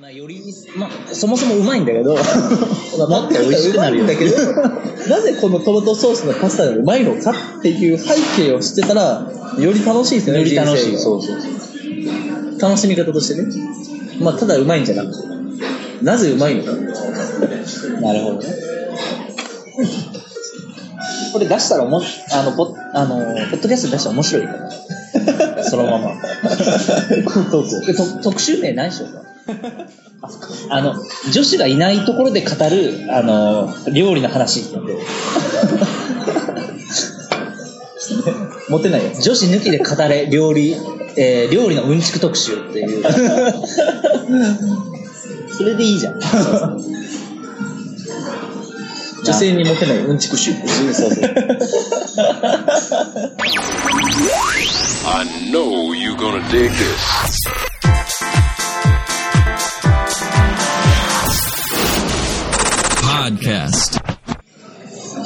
まあ、より、まあ、そもそもうまいんだけど、もっと美味しくなるんだけど、なぜこのトマトソースのパスタがうまいのかっていう背景を知ってたら、より楽しいですよね。より楽しい。そうそうそう。楽しみ方としてね。まあ、ただうまいんじゃなくて、なぜうまいのか。なるほどね。これ出したらおもし、あの、ポあの、ポッドキャスト出したら面白いよね。そのまま。特集名何しようか？あの、女子がいないところで語る、あの、料理の話って言ってモテないやつ。女子抜きで語れ料理、えー料理のうんちく特集っていう。それでいいじゃん。女性にモテないうんちく臭。そうそう。I know you're gonna dig this. Podcast.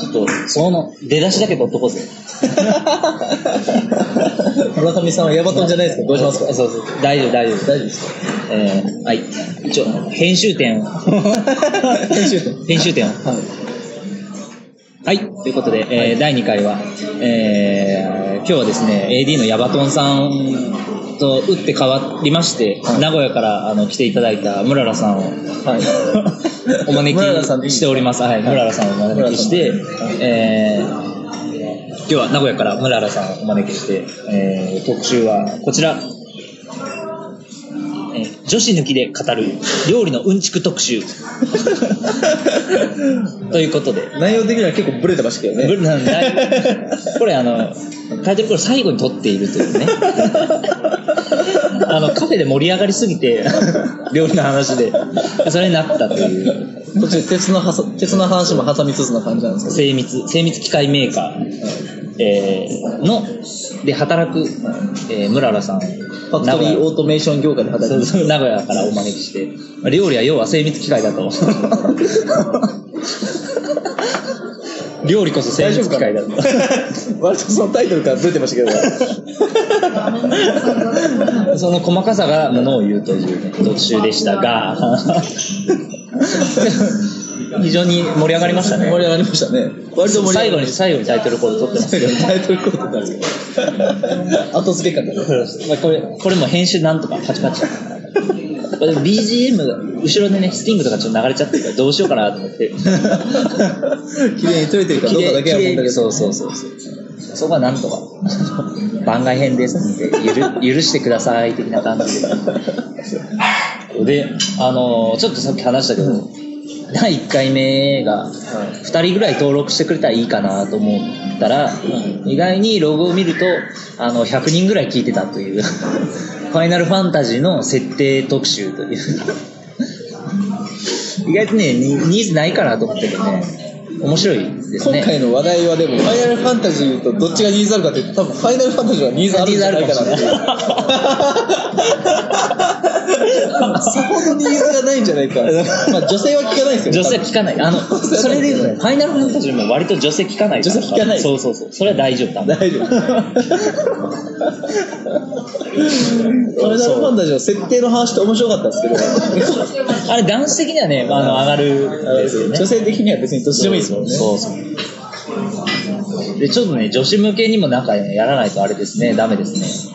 ちょっと、その、出だしだけ取っとこうぜ。村上さんはヤバトンじゃないですか？どうしますか？そうそう。大丈夫、大丈夫。大丈夫ですかえー、はい。一応、編集点を。編集点編集点を。はい。はい。ということで、えー第2回は、えー、今日はですね、AD のヤバトンさんと打って変わりまして、はい名古屋からあの来ていただいたムララさんを、はい。お招きしております。はい。ムララさんをお招きして、えー、今日は名古屋からムララさんをお招きして、えー、特集はこちら、えー女子抜きで語る料理のうんちく特集。ということで、内容的には結構ブレてましたけどね。ブルなんだいこれあの、タイトルコール最後に撮っているというね。あの、カフェで盛り上がりすぎて、料理の話で、それになったという、途中鉄の鉄の話も挟みつつな感じなんですけど。精密、精密機械メーカー、えーの、で働く、えー、ムララさんを、ファクトリーオートメーション業界で働いてる。そうそう名古屋からお招きして、まあ料理は要は精密機械だと。料理こそ精密機械だと。割とそのタイトルからずれてましたけど。その細かさがものを言うという、ね、特集でしたが、非常に盛り上がりましたね。盛り上がりましたね。割と盛り上最後に。最後にタイトルコール取ってます最後にタイトルコール取ったんですけど。後付け感がね。まあこれ、これも編集なんとかパチパチ。BGM が後ろでね、スティングとかちょっと流れちゃってるからどうしようかなと思って。綺麗に撮れてるかどうかだけは問題です。そうそうそうそう。そこはなんとか、番外編ですんで、ゆる許してください的な感じで。で、あの、ちょっとさっき話したけど、第1回目が2人ぐらい登録してくれたらいいかなと思ったら、意外にロゴを見ると、あの、100人ぐらい聞いてたという、ファイナルファンタジーの設定特集という。意外とね、ニニーズないかなと思ったけどね、面白いですね。今回の話題はでも、ファイナルファンタジーとどっちがニーズあるかって多分ファイナルファンタジーはニーズあるんじゃないかな。さほどニーズがないんじゃないか。まあ女性は聞かないですよ。女性聞かない。あの、それで言うとね、ファイナルファンタジーも割と女性聞かない。女性聞かないそうそうそう。それは大丈夫だ。大丈夫。ファイナルファンタジーの設定の話って面白かったんですけど、あれ男子的にはね、あの、上がるんですよね。女性的には別にどっちでもいいですもんね。そうそう。で、ちょっとね、女子向けにもなんかね、やらないとあれですね、ダメですね。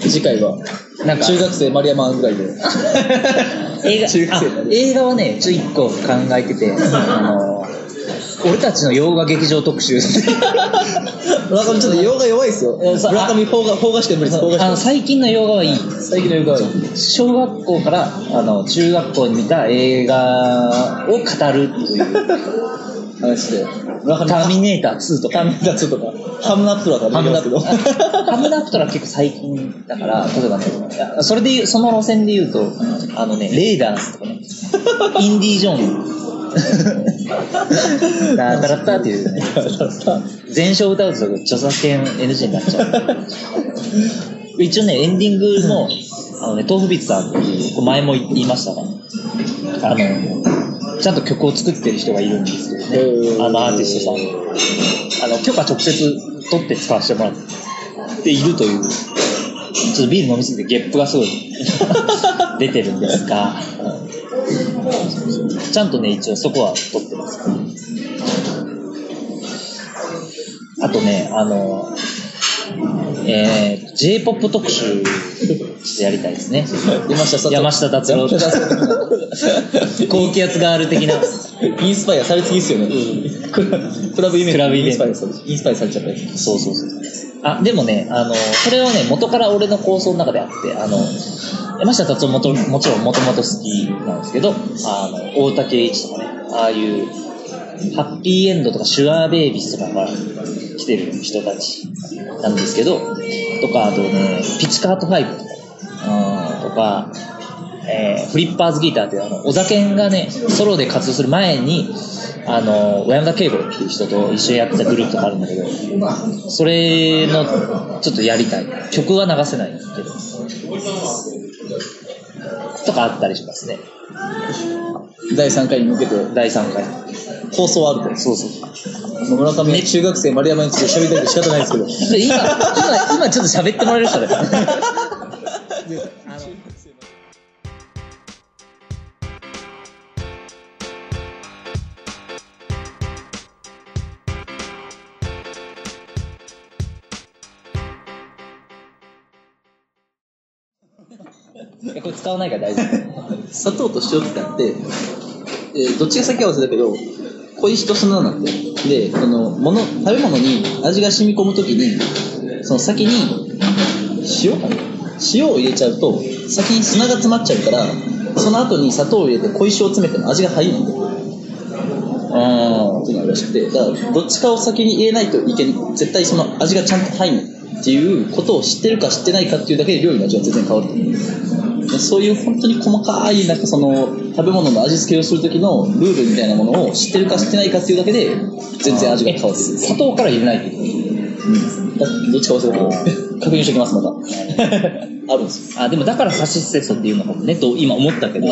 次回は、なんか中学生丸山ぐらいで。映画中学生あ映画はね、ちょっと一個考えてて、あの、俺たちの洋画劇場特集。村上ちょっと洋画弱いですよ。村上邦画、邦画して無理です。あの最近の洋画はいい。最近の洋画はいい。小学校からあの中学校に見た映画を語るっていう。話で。ターミネーター2とか。ターミネーター2とか、ハムナプトラとか出てますけど。ハムナプトラ結構最近だから、例えばね、それで言う、その路線で言うと、あのね、レイダースとかね、インディ・ージョーン。ダータラッターっていうね、全章歌うと著作権 NG になっちゃう。一応ね、エンディングも、あのね、豆腐ビッツさんっていう、前も言いましたが、あの、ちゃんと曲を作ってる人がいるんですけどね、あのアーティストさん。あの、許可直接取って使わせてもらっているという、ちょっとビール飲みすぎてゲップがすごい出 出てるんですが、ちゃんとね、一応そこは撮ってます。あとね、あの、えー、J-POP 特集、ちょっとやりたいですね。山下達郎山下達郎 高気圧ガール的な。インスパイアされすぎっすよね。クラクラブイベントクラブイベントインスパイアされちゃったそうそうそう。あ、でもね、あの、それはね、元から俺の構想の中であって、あの、山下達郎もともちろんもともと好きなんですけど、あの、大竹栄一とかね、ああいう、ハッピーエンドとかシュガーベイビーズとか来てる人たちなんですけど、とか、あとね、ピチカート5とか、とか、えーフリッパーズギターっていうあの、小田健がね、ソロで活動する前に、あの、小山田圭吾っていう人と一緒にやってたグループとかあるんだけど、それの、ちょっとやりたい。曲は流せないけど。とかあったりしますね。第3回に向けて第3回。放送あると。そうそう。村上は中学生丸山について喋りたいて仕方ないですけど。で今、今、今ちょっと喋ってもらえる人だよ。い 使わないから大丈夫。砂糖と塩ってあって、えーどっちが先か忘れたけど、小石と砂なんだって。で、その、もの、食べ物に味が染み込むときに、その先に、塩かな？塩を入れちゃうと、先に砂が詰まっちゃうから、その後に砂糖を入れて小石を詰めても味が入るんだよ。あっていうのがらしくて、だから、どっちかを先に入れないといけん、絶対その味がちゃんと入るっていうことを知ってるか知ってないかっていうだけで料理の味は全然変わると思う。でそういう本当に細かいなんかその食べ物の味付けをする時のルールみたいなものを知ってるか知ってないかっていうだけで全然味が変わる。砂糖から入れないといけない。うんだどっちか忘れたけど確認しておきます？また。あるんですよ。あ、でもだからサシステソっていうのかもね、と今思ったけど。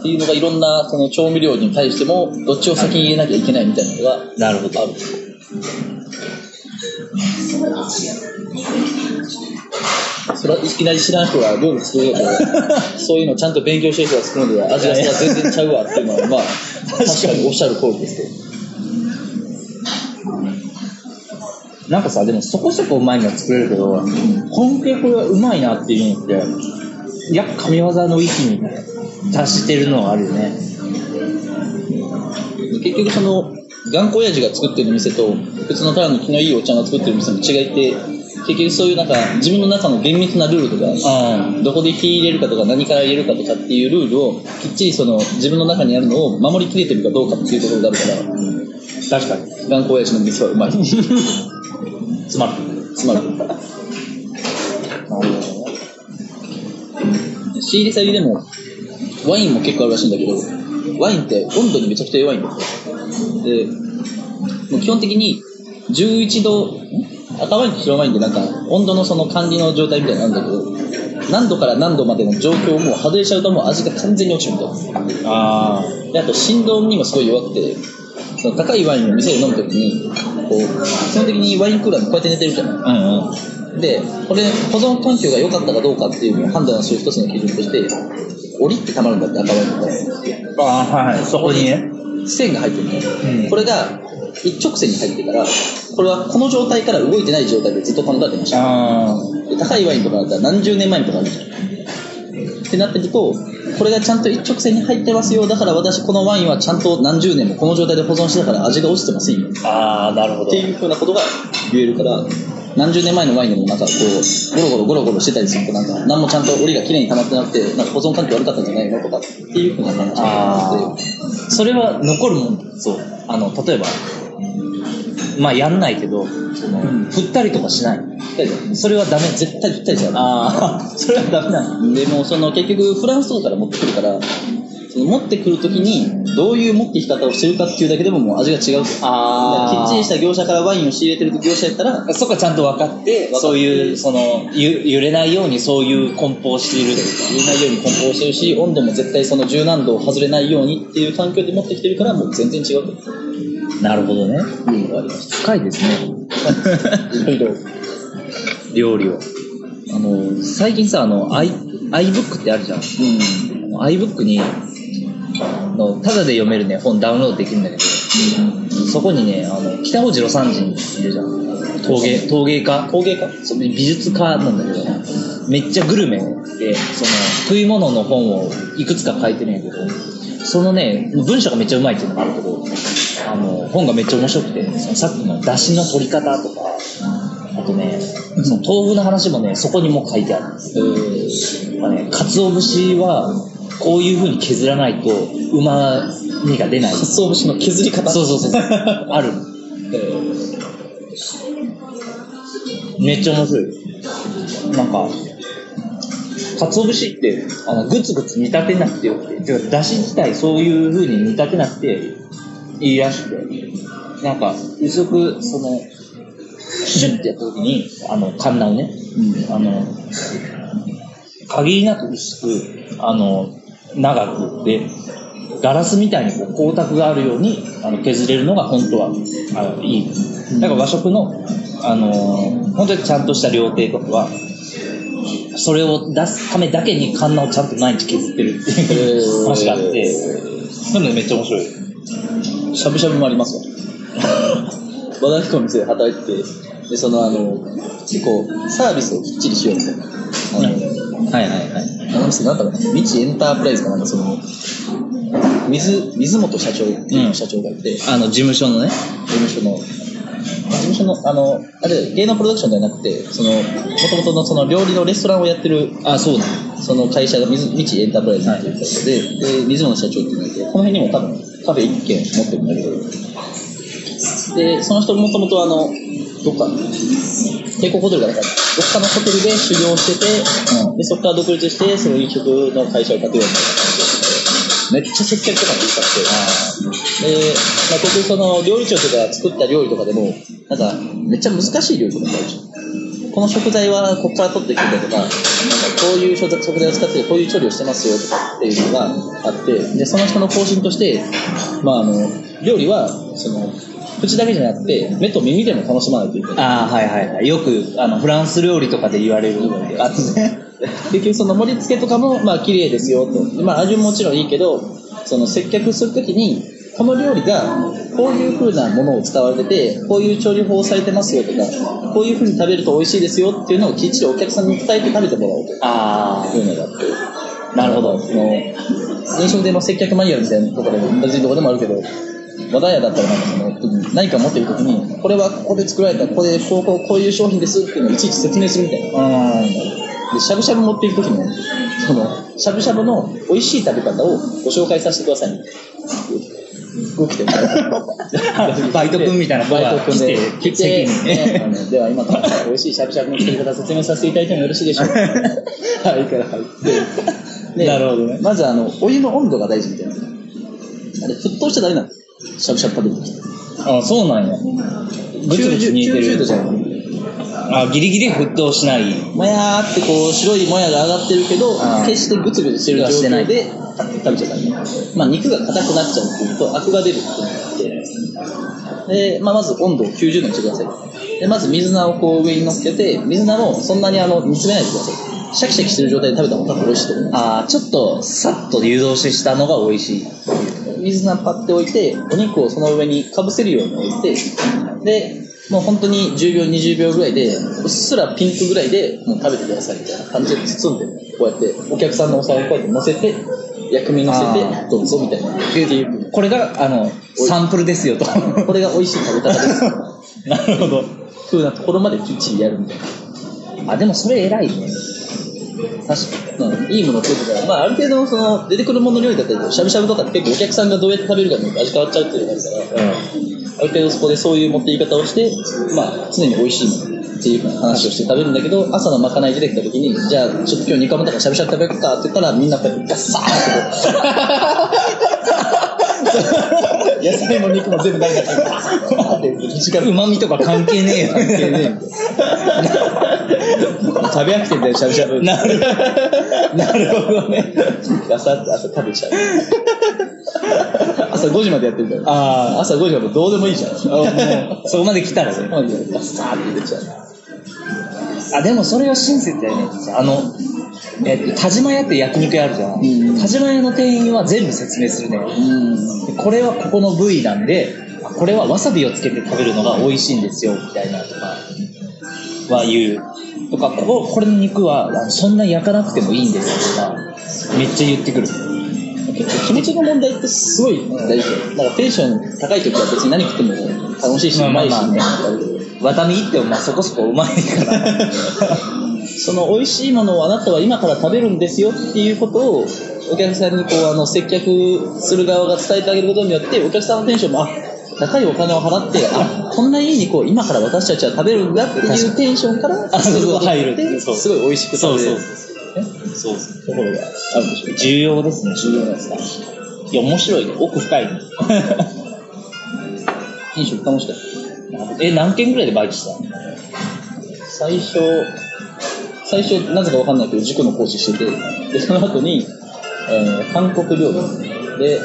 っていうのがいろんなその調味料に対してもどっちを先に入れなきゃいけないみたいなのがなるほど。ある。それはいきなり知らん人が料理作るのとそういうのちゃんと勉強してる人が作るのでは味が全然ちゃうわっていうのはまあ確かにおっしゃる通りですけどなんかさ、でもそこそこうまいのは作れるけど、本気でこれはうまいなっていうのって、やっぱ神業の域に達してるのはあるよね。結局その頑固親父が作ってる店と普通のただの気のいいおっちゃんが作ってる店の違いって結局そういうなんか自分の中の厳密なルールとかうどこで火入れるかとか何から入れるかとかっていうルールをきっちりその自分の中にあるのを守りきれてるかどうかっていうところがあるから。確かに。頑固親父の店はうまい。つまる。つまる仕入れ先でもワインも結構あるらしいんだけどワインって温度にめちゃくちゃ弱いんだよでもう基本的に11度ん赤ワインと白ワインでなんか温度のその管理の状態みたいなのあるんだけど何度から何度までの状況をもう外れちゃうともう味が完全に落ちるみたいなあであと振動にもすごい弱くてその高いワインを店で飲むときにこう基本的にワインクーラーにこうやって寝てるじゃないあ。うんうん。で、これ、保存環境が良かったかどうかっていうのを判断する一つの基準として、折りってたまるんだって、赤ワインとか。ああ、はいはい。そこにね。線が入ってるの、うんこれが一直線に入ってから、これはこの状態から動いてない状態でずっと保たれてました。高いワインとかだったら何十年前のとかあるじゃん。ってなってると、これがちゃんと一直線に入ってますよ。だから私このワインはちゃんと何十年もこの状態で保存してたから味が落ちてませんよ。あ。ああ、なるほどって。いうふうなことが言えるから、何十年前のワインでもなんかこう、ゴロゴロゴロゴロしてたりするとなんか、何もちゃんと折りが綺麗に溜まってなくて、なんか保存環境悪かったんじゃないのとかっていうふうな話があって、それは残るもんそう。あの、例えば、まあやんないけど、その、うん振ったりとかしない。それはダメ。絶対ぴったりじゃん。ああ、それはダメなの。でもその結局フランスとかから持ってくるから、その持ってくるときにどういう持ってき方をしてるかっていうだけでももう味が違うと。あーだからきっちりした業者からワインを仕入れてる業者やったら、そこはちゃんと分かって、てそういう、その、ゆ揺れないようにそういう梱包しているというか。入れないように梱包してるし、温度も絶対その柔軟度を外れないようにっていう環境で持ってきてるから、もう全然違うとなるほどね。いうのがありました。深いですね。いろいろ。料理を。あの、最近さ、あの、i、iBook ってあるじゃん。うん。iBook に、の、ただで読めるね、本ダウンロードできるんだけど、そこにね、あの、北大路魯山人いるじゃん。陶芸、陶芸家陶芸家？そう美術家なんだけど、めっちゃグルメで、その、食い物の本をいくつか書いてるんやけど、そのね、文章がめっちゃうまいっていうのがあるけど、あの、本がめっちゃ面白くて、そのさっきの出汁の取り方とか、あとね、その豆腐の話もね、そこにも書いてあるんですよ。まあね、鰹節は、こういう風に削らないと、旨味が出ない。鰹節の削り方。そうそうそう。ある。めっちゃ面白い。なんか、鰹節って、あの、ぐつぐつ煮立てなくてよくて、だし自体そういう風に煮立てなくていいらしくて、なんか、薄く、その、シュッてやった時に、あの、カンナをね、あの、限りなく薄く、あの、長くで、ガラスみたいにこう光沢があるようにあの削れるのが本当はあのいい。だから和食の、あのー本当にちゃんとした料亭とかは、それを出すためだけにカンナをちゃんと毎日削ってるっていう話があって、そういうのめっちゃ面白い。しゃぶしゃぶもありますわ。和田彦の店で働いてて、で、そのあの、結構サービスをきっちりしようみたいな。あの、はいはいはい。あの店なんだろうな、未知エンタープライズかなんかその、水、水本社長っていう社長がいて、あの、事務所のね。事務所の、事務所の、あの、あれ、芸能プロダクションではなくて、その、もともとのその料理のレストランをやってる、あ、そうだ。その会社が水、未知エンタープライズっていう会社で、で、水本社長っていうのがいて、この辺にも多分カフェ1軒持ってるんだけど、で、その人もともとあの、どっか、帝国ホテルかなんか、どっかのホテルで修行してて、で、そこから独立して、その飲食の会社を立てようみたいな感じで、めっちゃ接客とかもいいかって、で、まあ、結局その料理長とか作った料理とかでも、なんか、めっちゃ難しい料理とかもあるじゃん。この食材はここから取ってくるんだとか、なんかこういう食食材を使ってこういう調理をしてますよとかっていうのがあって、で、その人の方針として、まああの、料理は、その、口だけじゃなくて、目と耳でも楽しまないといけない。あはいはいはい。よく、あの、フランス料理とかで言われるやつね。結局その盛り付けとかも、まあ綺麗ですよと。でまあ味ももちろんいいけど、その接客するときに、この料理がこういう風なものを使われてて、こういう調理法をされてますよとか、こういう風に食べると美味しいですよっていうのをきっちりお客さんに伝えて食べてもらおうとあいうのがあって。なるほどその、飲食店の接客マニュアルみたいなところでも、別にどこでもあるけど、和田屋だったらなんかその、何か持ってるときに、これはここで作られた、ここでこうこういう商品ですっていうのをいちいち説明するみたいな。で、しゃぶしゃぶ持っていくときも、その、しゃぶしゃぶの美味しい食べ方をご紹介させてください。こう来ても バイト君みたいな子がバイト君で来て来て、ねあのでは今から美味しいしゃぶしゃぶの作り方説明させていただいてもよろしいでしょうか。はい、から入って。でなるほどねまずあの、お湯の温度が大事みたいな。あれ、沸騰しちゃダメなの。しゃぶしゃぶ食べるとき。あ、そうなんや。ぐつぐつ煮えて90度じゃる。ない？あ、ギリギリ沸騰しない。もやーってこう白いもやが上がってるけどあー決してグツグツしてる状してない況で食べちゃダメまあ肉が硬くなっちゃうっていうとアクが出るっていうのがあってで、まあ、まず温度を90度にしてくださいでまず水菜をこう上に乗っけて水菜もそんなにあの煮詰めないでくださいシャキシャキしてる状態で食べた方が多分美味しいと思いますあーちょっとさっと湯通ししたのが美味しい。水菜パッて置いてお肉をその上にかぶせるように置いてでもう本当に10秒20秒ぐらいでうっすらピンクぐらいでもう食べてくださいみたいな感じで包んでこうやってお客さんのお皿にこうやって乗せて薬味乗せてどうぞみたいなっていうこれが、あの、サンプルですよと。これが美味しい食べ方です なるほど。風なところまできっちりやるみたいなあ、でもそれ偉いね。確かうんいいものを作ってたら、まあ、ある程度のその出てくるものの料理だったりしゃぶしゃぶとかって結構お客さんがどうやって食べるかによって味変わっちゃうっていうのがあるから、ある程度そこでそういう持っていき方をして、まあ、常に美味しいものっていう話をして食べるんだけど、朝のまかない出てきた時に、じゃあちょっと今日煮込むとかしゃぶしゃぶ食べようかって言ったら、みんなこうやってガッサーって野菜も肉も全部何だかガサーって時間に。旨味とか関係ねえよ。関係ねえ食べ飽きてんだよ、しゃぶしゃぶ。なるなるほどね。ガサッと朝食べちゃう。朝5時までやってるから。あ朝5時までどうでもいいじゃん。あ、もう、そこまで来たらね。ガサーって入れちゃう。あ、でもそれは親切だよね。あの、えっと、田島屋って焼肉屋あるじゃん。うん田島屋の店員は全部説明するね。うん。でこれはここの部位なんで、あこれはわさびをつけて食べるのが美味しいんですよ、みたいなとかは言う。とか、ここ、これの肉はそんな焼かなくてもいいんですとか、めっちゃ言ってくる。結構気持ちの問題ってすごい大事だよ。だからテンション高い時は別に何食っても楽しいし、うまいし、みたいなってもまあそこそこうまいから。その美味しいものをあなたは今から食べるんですよっていうことをお客さんにこうあの接客する側が伝えてあげることによってお客さんのテンションもあ高いお金を払ってあこんないい肉を今から私たちは食べるんだっていうテンションからあそうそうするっ入るてそうすごい美味しく食べれる。そうそう。ところがあるんでしょう重要ですね。重要なんですか？いや面白いね。奥深いね。飲食楽しかっえ、何件ぐらいでバイトしたの？た最初最初なぜかわかんないけど塾の講師してて。でその後に、えー韓国料理。で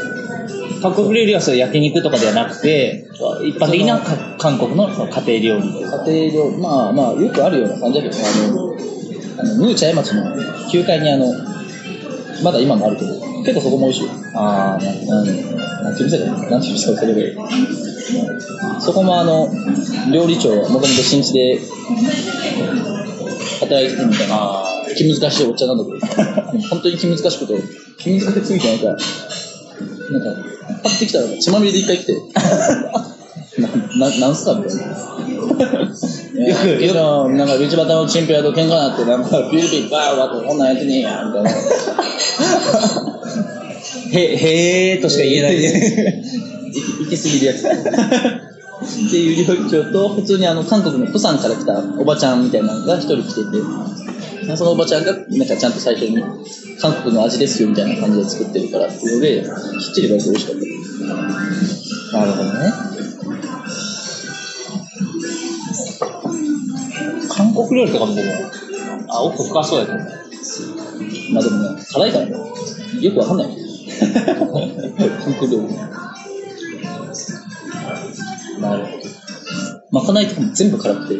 韓国料理はそれ焼肉とかではなくて、一般的なか韓国の家庭料理。家庭料理まあまあよくあるような感じだけどあのあのムーチャイ町の9階にあのまだ今もあるけど結構そこも美味しいよああ、なんなんていう店だよなんていう店だそれでそこもあの料理長もともと新地で働いてるみたいなあ気難しいおっちゃんなんだけど本当に気難しくて気難しすぎてなんかなんか買ってきたら血まみれで一回来て。なななんすかみたいな。よく、よく、なんか、道端のチンピラと喧嘩になって、なんか、ビールピーバーワって、こんなんやってねえや、みたいな。へ、へーとしか言えない行き過ぎるやつ。っていう料理長と、普通にあの、韓国のプサンから来たおばちゃんみたいなのが一人来てて、そのおばちゃんが、なんかちゃんと最初に、韓国の味ですよみたいな感じで作ってるからっていうので、きっちり言われて美味しかった。なるほどね。韓国料理とかもでも、あ、奥深そうやけどね。まあでもね、辛いからね、よくわかんない。韓国料理。なるほまかないとかも全部辛くて。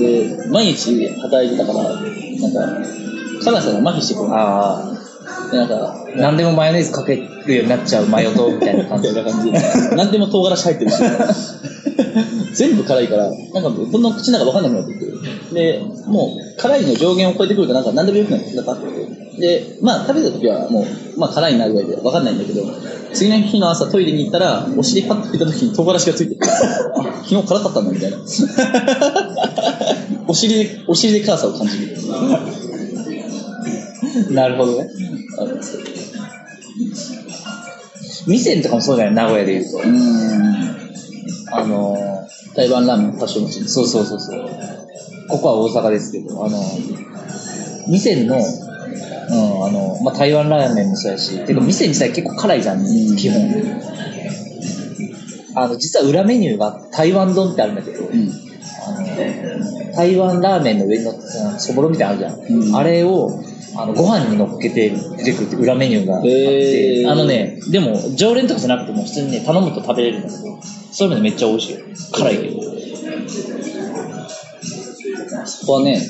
で、毎日働いてたから、なんか、辛さが麻痺してくるど。。あでなんか、あ、なんでもマヨネーズかけるようになっちゃうマヨ糖みたいな感じ な感じで、何でも唐辛子入ってるし、全部辛いから、なんかどんどん口の中分かんなくなってくる。で、もう辛いの上限を超えてくるとなんか何でもよくなってなかで、まあ食べた時はもう、まあ辛いなぐらいで分かんないんだけど、次の日の朝トイレに行ったら、お尻パッと拭いた時に唐辛子がついてて、あ昨日辛かったんだみたいな。お尻で、お尻で辛さを感じる。なるほどね。店とかもそうだよ、名古屋で言うと。あの台湾ラーメン発祥の地ー、そうそうそうそう。ここは大阪ですけど、あの、店の、うん、あの、まあ、台湾ラーメンもそうやし、てか店自体結構辛いじゃん基本。あの、実は裏メニューが台湾丼ってあるんだけど、うん。あの台湾ラーメンの上に乗ってたそぼろみたいなのあるじゃん。うんあれを、あの、ご飯に乗っけて出てくるって裏メニューがあって、あのね、でも、常連とかじゃなくても普通にね、頼むと食べれるんだけど、そういうのめっちゃ美味しいよ。辛いけど。そこはね、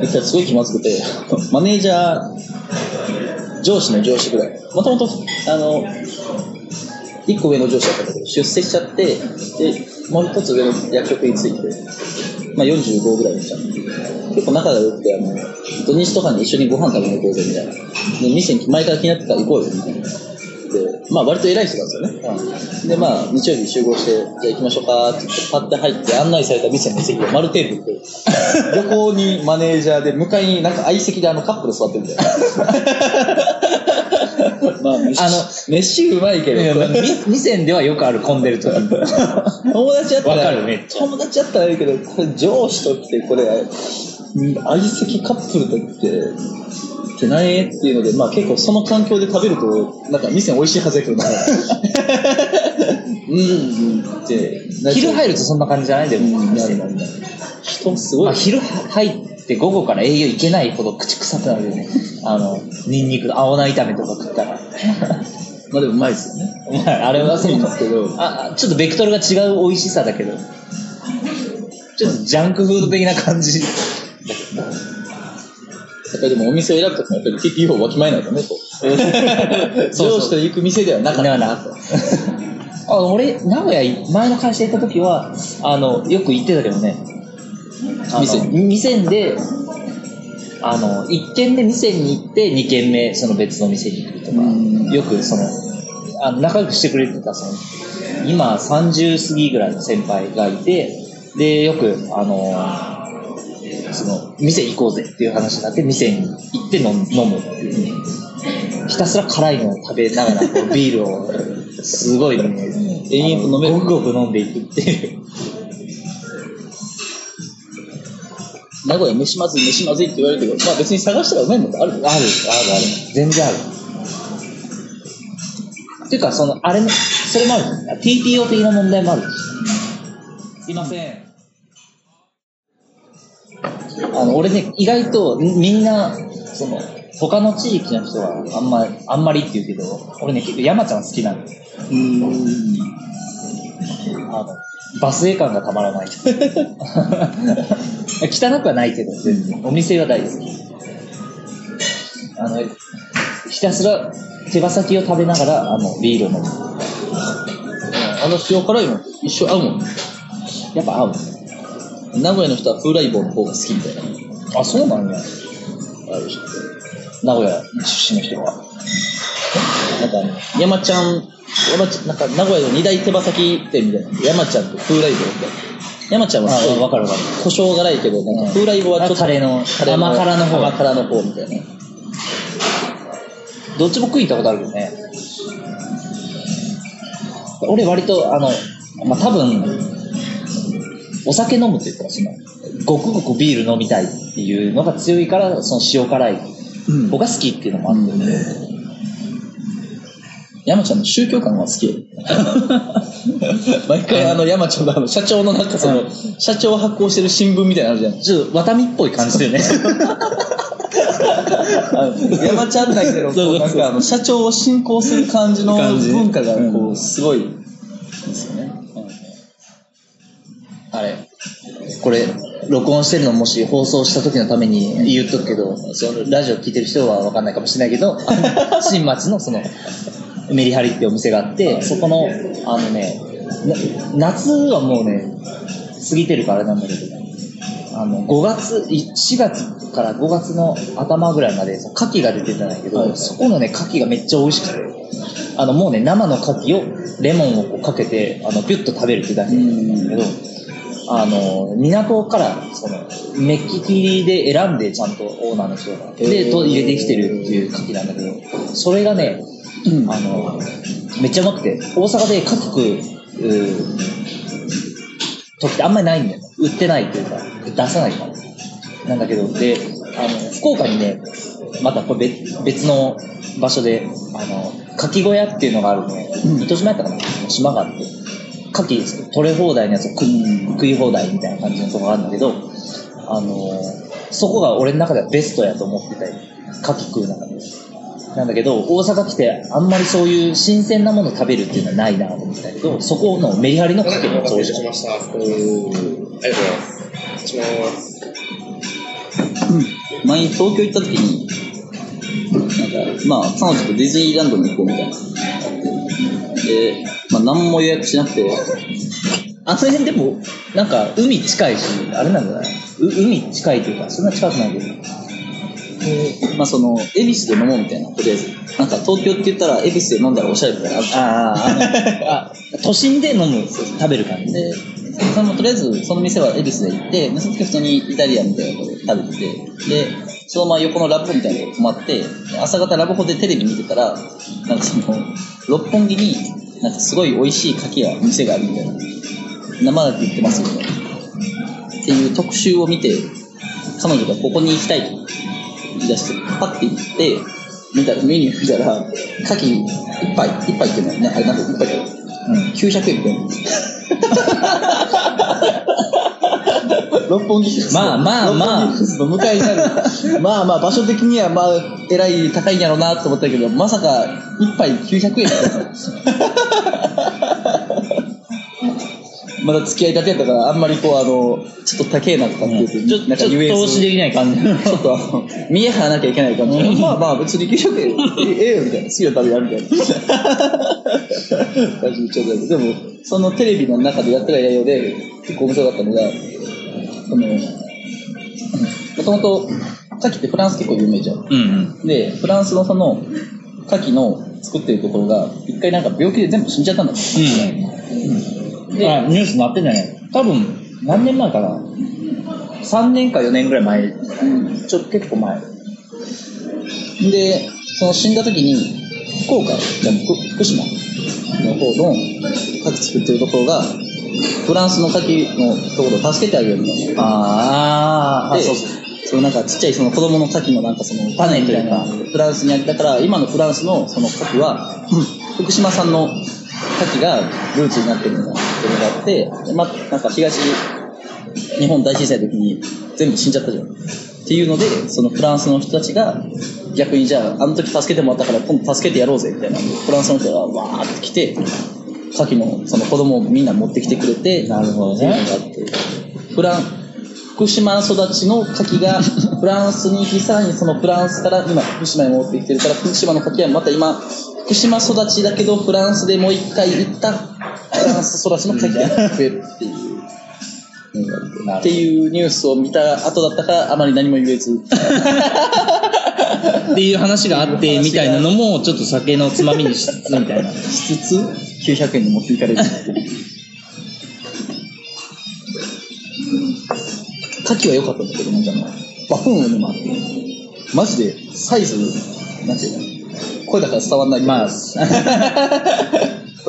言ったらすごい気まずくて、マネージャー、上司の上司ぐらい。もともと、あの、一個上の上司だったんだけど、出世しちゃって、で、もう一つ上の役職について、まあ45ぐらいのじゃん。結構仲が良くて、あの、土日とかに一緒にご飯食べに行こうぜ、みたいな。で、店に前から気になってたら行こうよ、みたいな。で、まあ割と偉い人なんですよね。で、まあ日曜日集合して、じゃあ行きましょうかって言って、パッて入って案内された店の席が丸テーブルで、横にマネージャーで、向かいになんか相席であのカップル座ってるんだよ。まあ、飯あの飯うまいけど、店ではよくある混んでる時 友達やったら、わかるめっちゃ友達やったらいいけど、これ上司と来て、これ、相席カップルと来て、ってない？っていうので、まあ結構その環境で食べると、なんか店美味しいはずやけどな。うん、うんって。昼入るとそんな感じじゃない？でも、うん、な店るなる。人すごい。まあ、昼入って午後から営業行けないほど口臭くなるよね。あの、ニンニクの青菜炒めとか食ったら。まあでもうまいですよね。まああれはそうなんですけど、あ、あちょっとベクトルが違う美味しさだけど。ちょっとジャンクフード的な感じ。やっぱりでもお店を選ぶときもやっぱり TPO をわきまえないとね、こう。そう上司と行く店ではなかったなと。あ俺、名古屋い、前の会社行った時は、あの、よく行ってたけどね。店？店で、あの、1軒目店に行って、2軒目その別の店に行くとかうん、よくその、あの仲良くしてくれてた、その、今30過ぎぐらいの先輩がいて、で、よく、あの、その、店行こうぜっていう話になって、店に行って飲む飲むっていう。ひたすら辛いのを食べながら、ビールを、すごいね、延々と飲めるごくごく飲んでいくっていう。名古屋飯まずい、飯まずいって言われるけど、まあ別に探したらうまいもんってあるよある、ある、ある。全然ある。っていうか、その、あれも、それもある。TPO 的な問題もあるし。すいません。あの、俺ね、意外と、みみんな、その、他の地域の人はあんま、あんまりって言うけど、俺ね、結構山ちゃん好きなの。うん。あの、バスエ感がたまらない。汚くはないけど、全然。お店は大好き。あの、ひたすら手羽先を食べながら、あの、ビールを飲む。あの塩辛いもん一緒合うもん。やっぱ合うね。名古屋の人は風来坊の方が好きみたいな。あ、そうなんや。あ。名古屋出身の人は。なんかあの、山ちゃん、山ちゃん、なんか名古屋の二大手羽先店みたいな。山ちゃんと風来坊みたいな。山ちゃんはすごいあわかるわかる胡椒辛いけど、なんか風来坊はちょっと、あタレのタレ甘辛の方甘辛の方みたいな。どっちも食いに行ったことあるよね。俺割と、あの、まあ、多分、お酒飲むって言ったら、その、ごくごくビール飲みたいっていうのが強いから、その塩辛いうん方が好きっていうのもあって、山ちゃんの宗教観は好きよ。毎回あの山ちゃんの社長のなんかその、社長発行してる新聞みたいなのあるじゃん。ちょっと、ワタミっぽい感じだよね。山ちゃん内でのこそうそうそううなんかあの社長を信仰する感じの文化がこううすごいですよね。あれ、これ、録音してるのもし放送した時のために言っとくけど、そのラジオ聞いてる人は分かんないかもしれないけど、新町のその、メリハリってお店があって、そこの、あのね、な夏はもうね、過ぎてるからあれなんだけど、あの、5月、い4月から5月の頭ぐらいまで、その牡蠣が出てたんだけど、はい。そこのね、牡蠣がめっちゃ美味しくて、あの、もうね、生の牡蠣をレモンをこうかけて、あの、ピュッと食べるってだけなんだけど、あの、港から、その、目利きで選んでちゃんとオーナーの人が、で、と入れてきてるっていう牡蠣なんだけど、それがね、あの、めっちゃうまくて、大阪で牡蠣食う、うー時ってあんまりないんだよ。売ってないというか、出さないから。なんだけど、で、あの、福岡にね、またこれ別別の場所で、あの、牡蠣小屋っていうのがあるの、糸島やったかな？島があって、牡蠣取れ放題のやつを食い食い放題みたいな感じのとこがあるんだけど、あの、そこが俺の中ではベストやと思ってたよ。牡蠣食う中で。なんだけど、大阪来てあんまりそういう新鮮なもの食べるっていうのはないなと思ってたけど、そこのメリハリのかった。しました。ありがとうございます。失礼します。前に東京行った時に、なんか、まあ、彼女とディズニーランドに行こうみたいなで、まあ、何も予約しなくて、あの辺でも、なんか海近いし、あれなんじゃない？う海近いというか、そんな近くないけど。まあ、その、恵比寿で飲もうみたいな、とりあえず。なんか、東京って言ったら、恵比寿で飲んだらおしゃれみたいなのあああ、都心で飲む、食べる感じで。で、そのとりあえずその店は恵比寿で行って、でその時普通にイタリアンみたいなのを食べてて、で、そのまま横のラブホみたいなのに泊まって、で朝方ラブホでテレビ見てたら、なんかその、六本木に、なんかすごい美味しい牡蠣屋、店があるみたいな。生牡蠣売ってますよね。っていう特集を見て、彼女がここに行きたいと言い出して、パッて行って、見たら、メニュー見たら、牡蠣一杯、一杯っていうのはね、あれなんか一杯って、うん、900円で。六本木ヒルズのまあまあまあの向かいになる。まあまあ、場所的にはまあ、えらい高いんやろうなと思ったけど、まさか、一杯900円だったまだ付き合いたてやったから、あんまりこう、あの、ちょっと高えなとかって言うと、ちょなんか投資できない感じ。ちょっとあの、見え張らなきゃいけない感じ。まあまあ、別に給食えええよみたいな。好きな食べやみたいな。感じでちょっとでも、そのテレビの中でやってた内容で、結構面白かったのが、その、もともと、牡蠣ってフランス結構有名じゃん。うんうん。で、フランスのその、牡蠣の作ってるところが、一回なんか病気で全部死んじゃったんだって。うん。で、あニュースになってんじゃない？多分、何年前かな ?3 年か4年ぐらい前。ちょっと結構前。で、その死んだ時に、福岡、じゃあ福福島の方の牡蠣作ってるところが、フランスの牡蠣のところを助けてあげるみたいな。あー、で、そうそう。そのなんかちっちゃいその子供の牡蠣のなんかその種みたいなフランスにあったから、今のフランスのその牡蠣は、福島産の牡蠣がルーツになってるみたいなことがあって、でま、なんか東日本大震災の時に全部死んじゃったじゃん。っていうので、そのフランスの人たちが逆にじゃあ、あの時助けてもらったから今度助けてやろうぜみたいな。フランスの人がわーって来て、牡蠣のその子供をみんな持ってきてくれて、なるほどねっていうのがあって、フラン、福島育ちの牡蠣がフランスに行き、さらにそのフランスから今福島に戻ってきてるから、福島の牡蠣はまた今、福島育ちだけどフランスでもう一回行ったフランス育ちの牡蠣が増えるっていう。っていうニュースを見た後だったから、あまり何も言えず。っていう話があって、みたいなのも、ちょっと酒のつまみにしつつ、みたいな。しつつ、900円に持っていかれる。牡蠣は良かったんだけど、なんかバフンウニもあって、マジでサイズ、なんていうの？声だから伝わんないけど、まあ、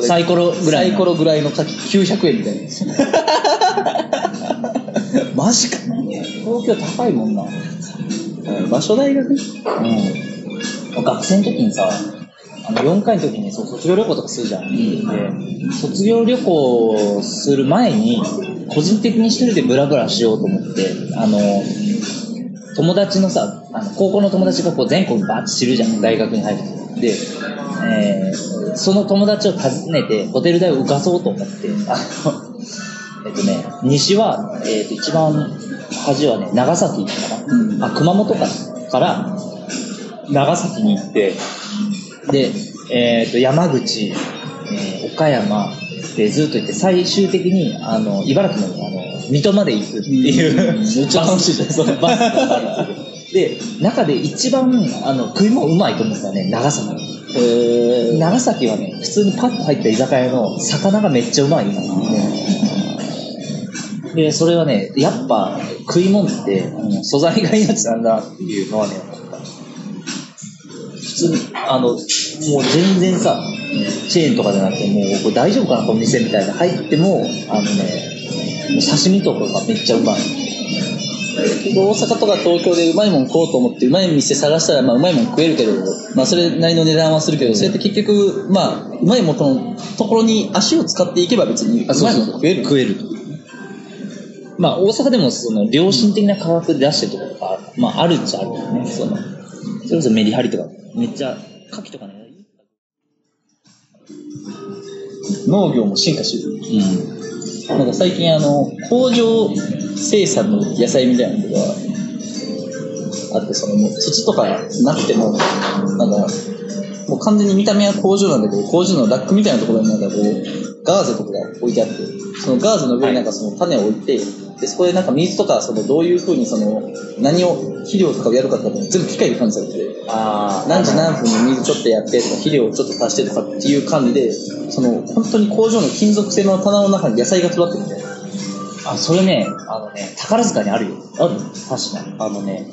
サイコロぐらいの。サイコロぐらいの牡蠣900円みたいな。マジか。東京高いもんな。場所代がね。うん。学生の時にさ、あの4回の時にそう卒業旅行とかするじゃん。で、卒業旅行する前に、個人的に一人でブラブラしようと思って、あの、友達のさ、あの高校の友達がこう全国バーッて知るじゃん、大学に入ると。で、えーその友達を訪ねて、ホテル代を浮かそうと思って、あの、えっとね、西は、えっと、一番端はね、長崎かな、あ、熊本かなから、長崎に行って、で、えっと、山口、えー岡山、で、ずっと行って、最終的に、あの、茨城の、あの、水戸まで行くっていう、めっちゃ楽しいじゃんバスバスがあるんで中で一番、あの、食い物うまいと思ったらね、長崎。えー、長崎はね、普通にパッと入った居酒屋の魚がめっちゃうまいんでそれはね、やっぱ食い物って、あの素材が命なんだっていうのはね。普通に、あの、もう全然さ、チェーンとかじゃなくて、もう大丈夫かな、この店みたいな入っても、あのね、刺身とかがめっちゃうまい。結構大阪とか東京でうまいもん食おうと思ってうまい店探したらまあうまいもん食えるけど、まあそれなりの値段はするけど、それって結局、まあうまいもんのところに足を使っていけば別にうまいもん食える。食えると。まあ、大阪でもその良心的な価格で出してるところとか、まあ、あるっちゃあるよね。その、それこそメリハリとか、めっちゃ、牡蠣とかね。農業も進化してる。うん。なんか最近あの、工場生産の野菜みたいなのがあって、そのもう土とかなくても、なんか、もう完全に見た目は工場なんだけど、工場のラックみたいなところになんかこう、ガーゼとかが置いてあって、そのガーゼの上になんかその種を置いて、で、そこでなんか水とか、そのどういう風にその、何を、肥料とかをやるかとかも全部機械で管理されてて、あ何時何分に水ちょっとやってとか肥料をちょっと足してとかっていう管理でその本当に工場の金属製の棚の中に野菜が育ってるみたいなあ、それね、あのね、宝塚にあるよ。ある？確かに。あのね、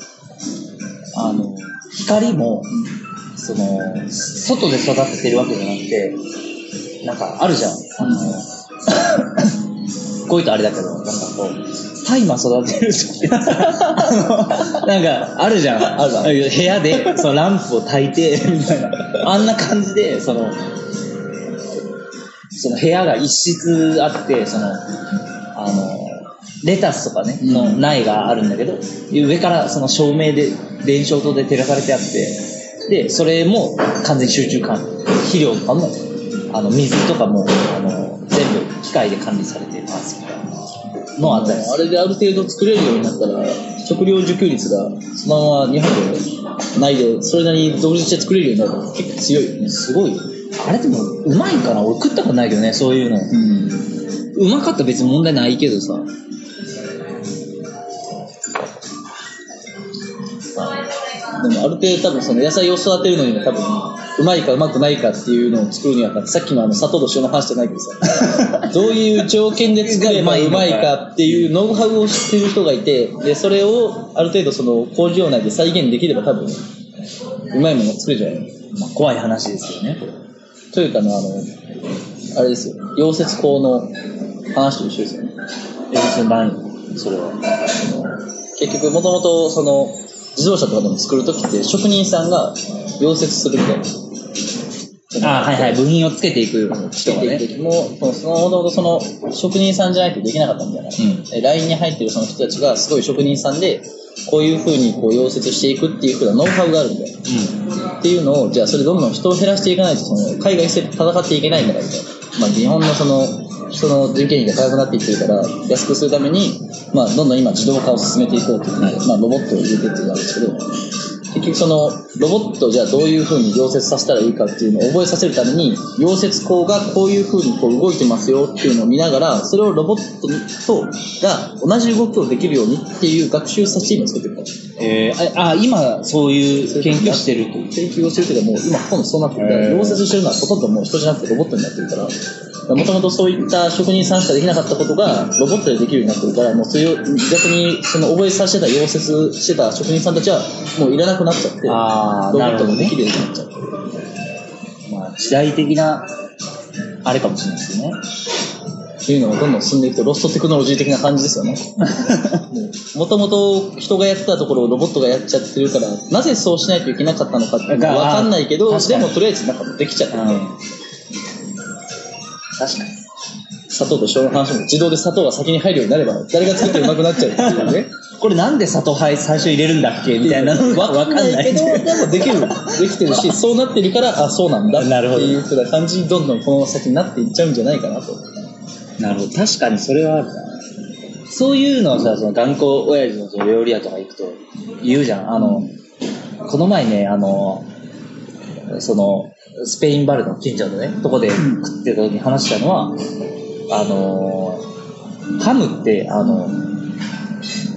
あの、光も、その、外で育ててるわけじゃなくて、なんかあるじゃん。あの、こういうとあれだけど、なんかこう、大麻育てる時 なんか、あるじゃん。あるある部屋で、そのランプを焚いて、みたいな。あんな感じで、その、その部屋が一室あって、その、あの、レタスとかね、の苗があるんだけど、上からその照明で、電照灯で照らされてあって、で、それも完全に集中管理。肥料とかも、あの、水とかも、あの、全部機械で管理されてますみたいなのあったりすあれである程度作れるようになったら、食料自給率がそのまま日本でないで、それなりに独立して作れるようになると結構強いよね。るすごい。よあれでもうまいんかな？俺食ったことないけどねそういうの。うん。うまかったら別に問題ないけどさでもある程度多分その野菜を育てるのにも多分、うまいかうまくないかっていうのを作るには、さっきのあの砂糖と塩の話じゃないけどさ、どういう条件で作ればうまいかっていうノウハウを知ってる人がいて、で、それをある程度その工場内で再現できれば多分、うまいものが作れるじゃないまあ、怖い話ですよね。トヨタのあの、あれですよ、溶接工の話と一緒ですよね。えそれ何それは。結局、もともとその、自動車とかでも作るときって職人さんが溶接するみたいな。あはいはい部品をつけていく人がねも、そのそのもともとその職人さんじゃないとできなかったみたいな。え LINE に入ってるその人たちがすごい職人さんで、こういう風にこう溶接していくっていう風なノウハウがあるんだよ。っていうのを、じゃあそれどんどん人を減らしていかないと、その海外で戦っていけないんだからみたいな。まあ日本のその人の人件費が高くなっていってるから、安くするために、まあどんどん今自動化を進めていこうっていうので、まあロボットを入れてっていうのがあるんですけど、結局そのロボットをじゃあどういう風に溶接させたらいいかっていうのを覚えさせるために溶接工がこういう風にこう動いてますよっていうのを見ながらそれをロボットとが同じ動きをできるようにっていう学習させて今作ってるから。えー、ああ今そういう研究してると。研究をしてるけどもう今ほとんどそうなってるから溶接してるのはほとんどもう人じゃなくてロボットになってるからもともとそういった職人さんしかできなかったことがロボットでできるようになってるからもうそういう逆にその覚えさせてた溶接してた職人さんたちはもういらなくなっちゃってあーロボットなるほどねができるようになっちゃって。まあ、時代的なあれかもしれないですよね。っていうのがどんどん進んでいくとロストテクノロジー的な感じですよね。もともと人がやってたところをロボットがやっちゃってるからなぜそうしないといけなかったのかっていうのは分かんないけどでもとりあえずなんかできちゃってる、確かに。砂糖と塩の話も自動で砂糖が先に入るようになれば誰が作ってうまくなっちゃうっていうね。これなんで砂糖はい最初入れるんだっけみたいなのが わかんないけど、でもできる、できてるし、そうなってるから、あ、そうなんだってなるほど。いうふうな感じにどんどんこの先になっていっちゃうんじゃないかなと。なるほど。確かにそれはあるな。そういうのをさその頑固親父のその料理屋とか行くと言うじゃん。あのこの前ねあのそのスペインバルの近所のねとこで食ってた時に話したのはあのハムってあの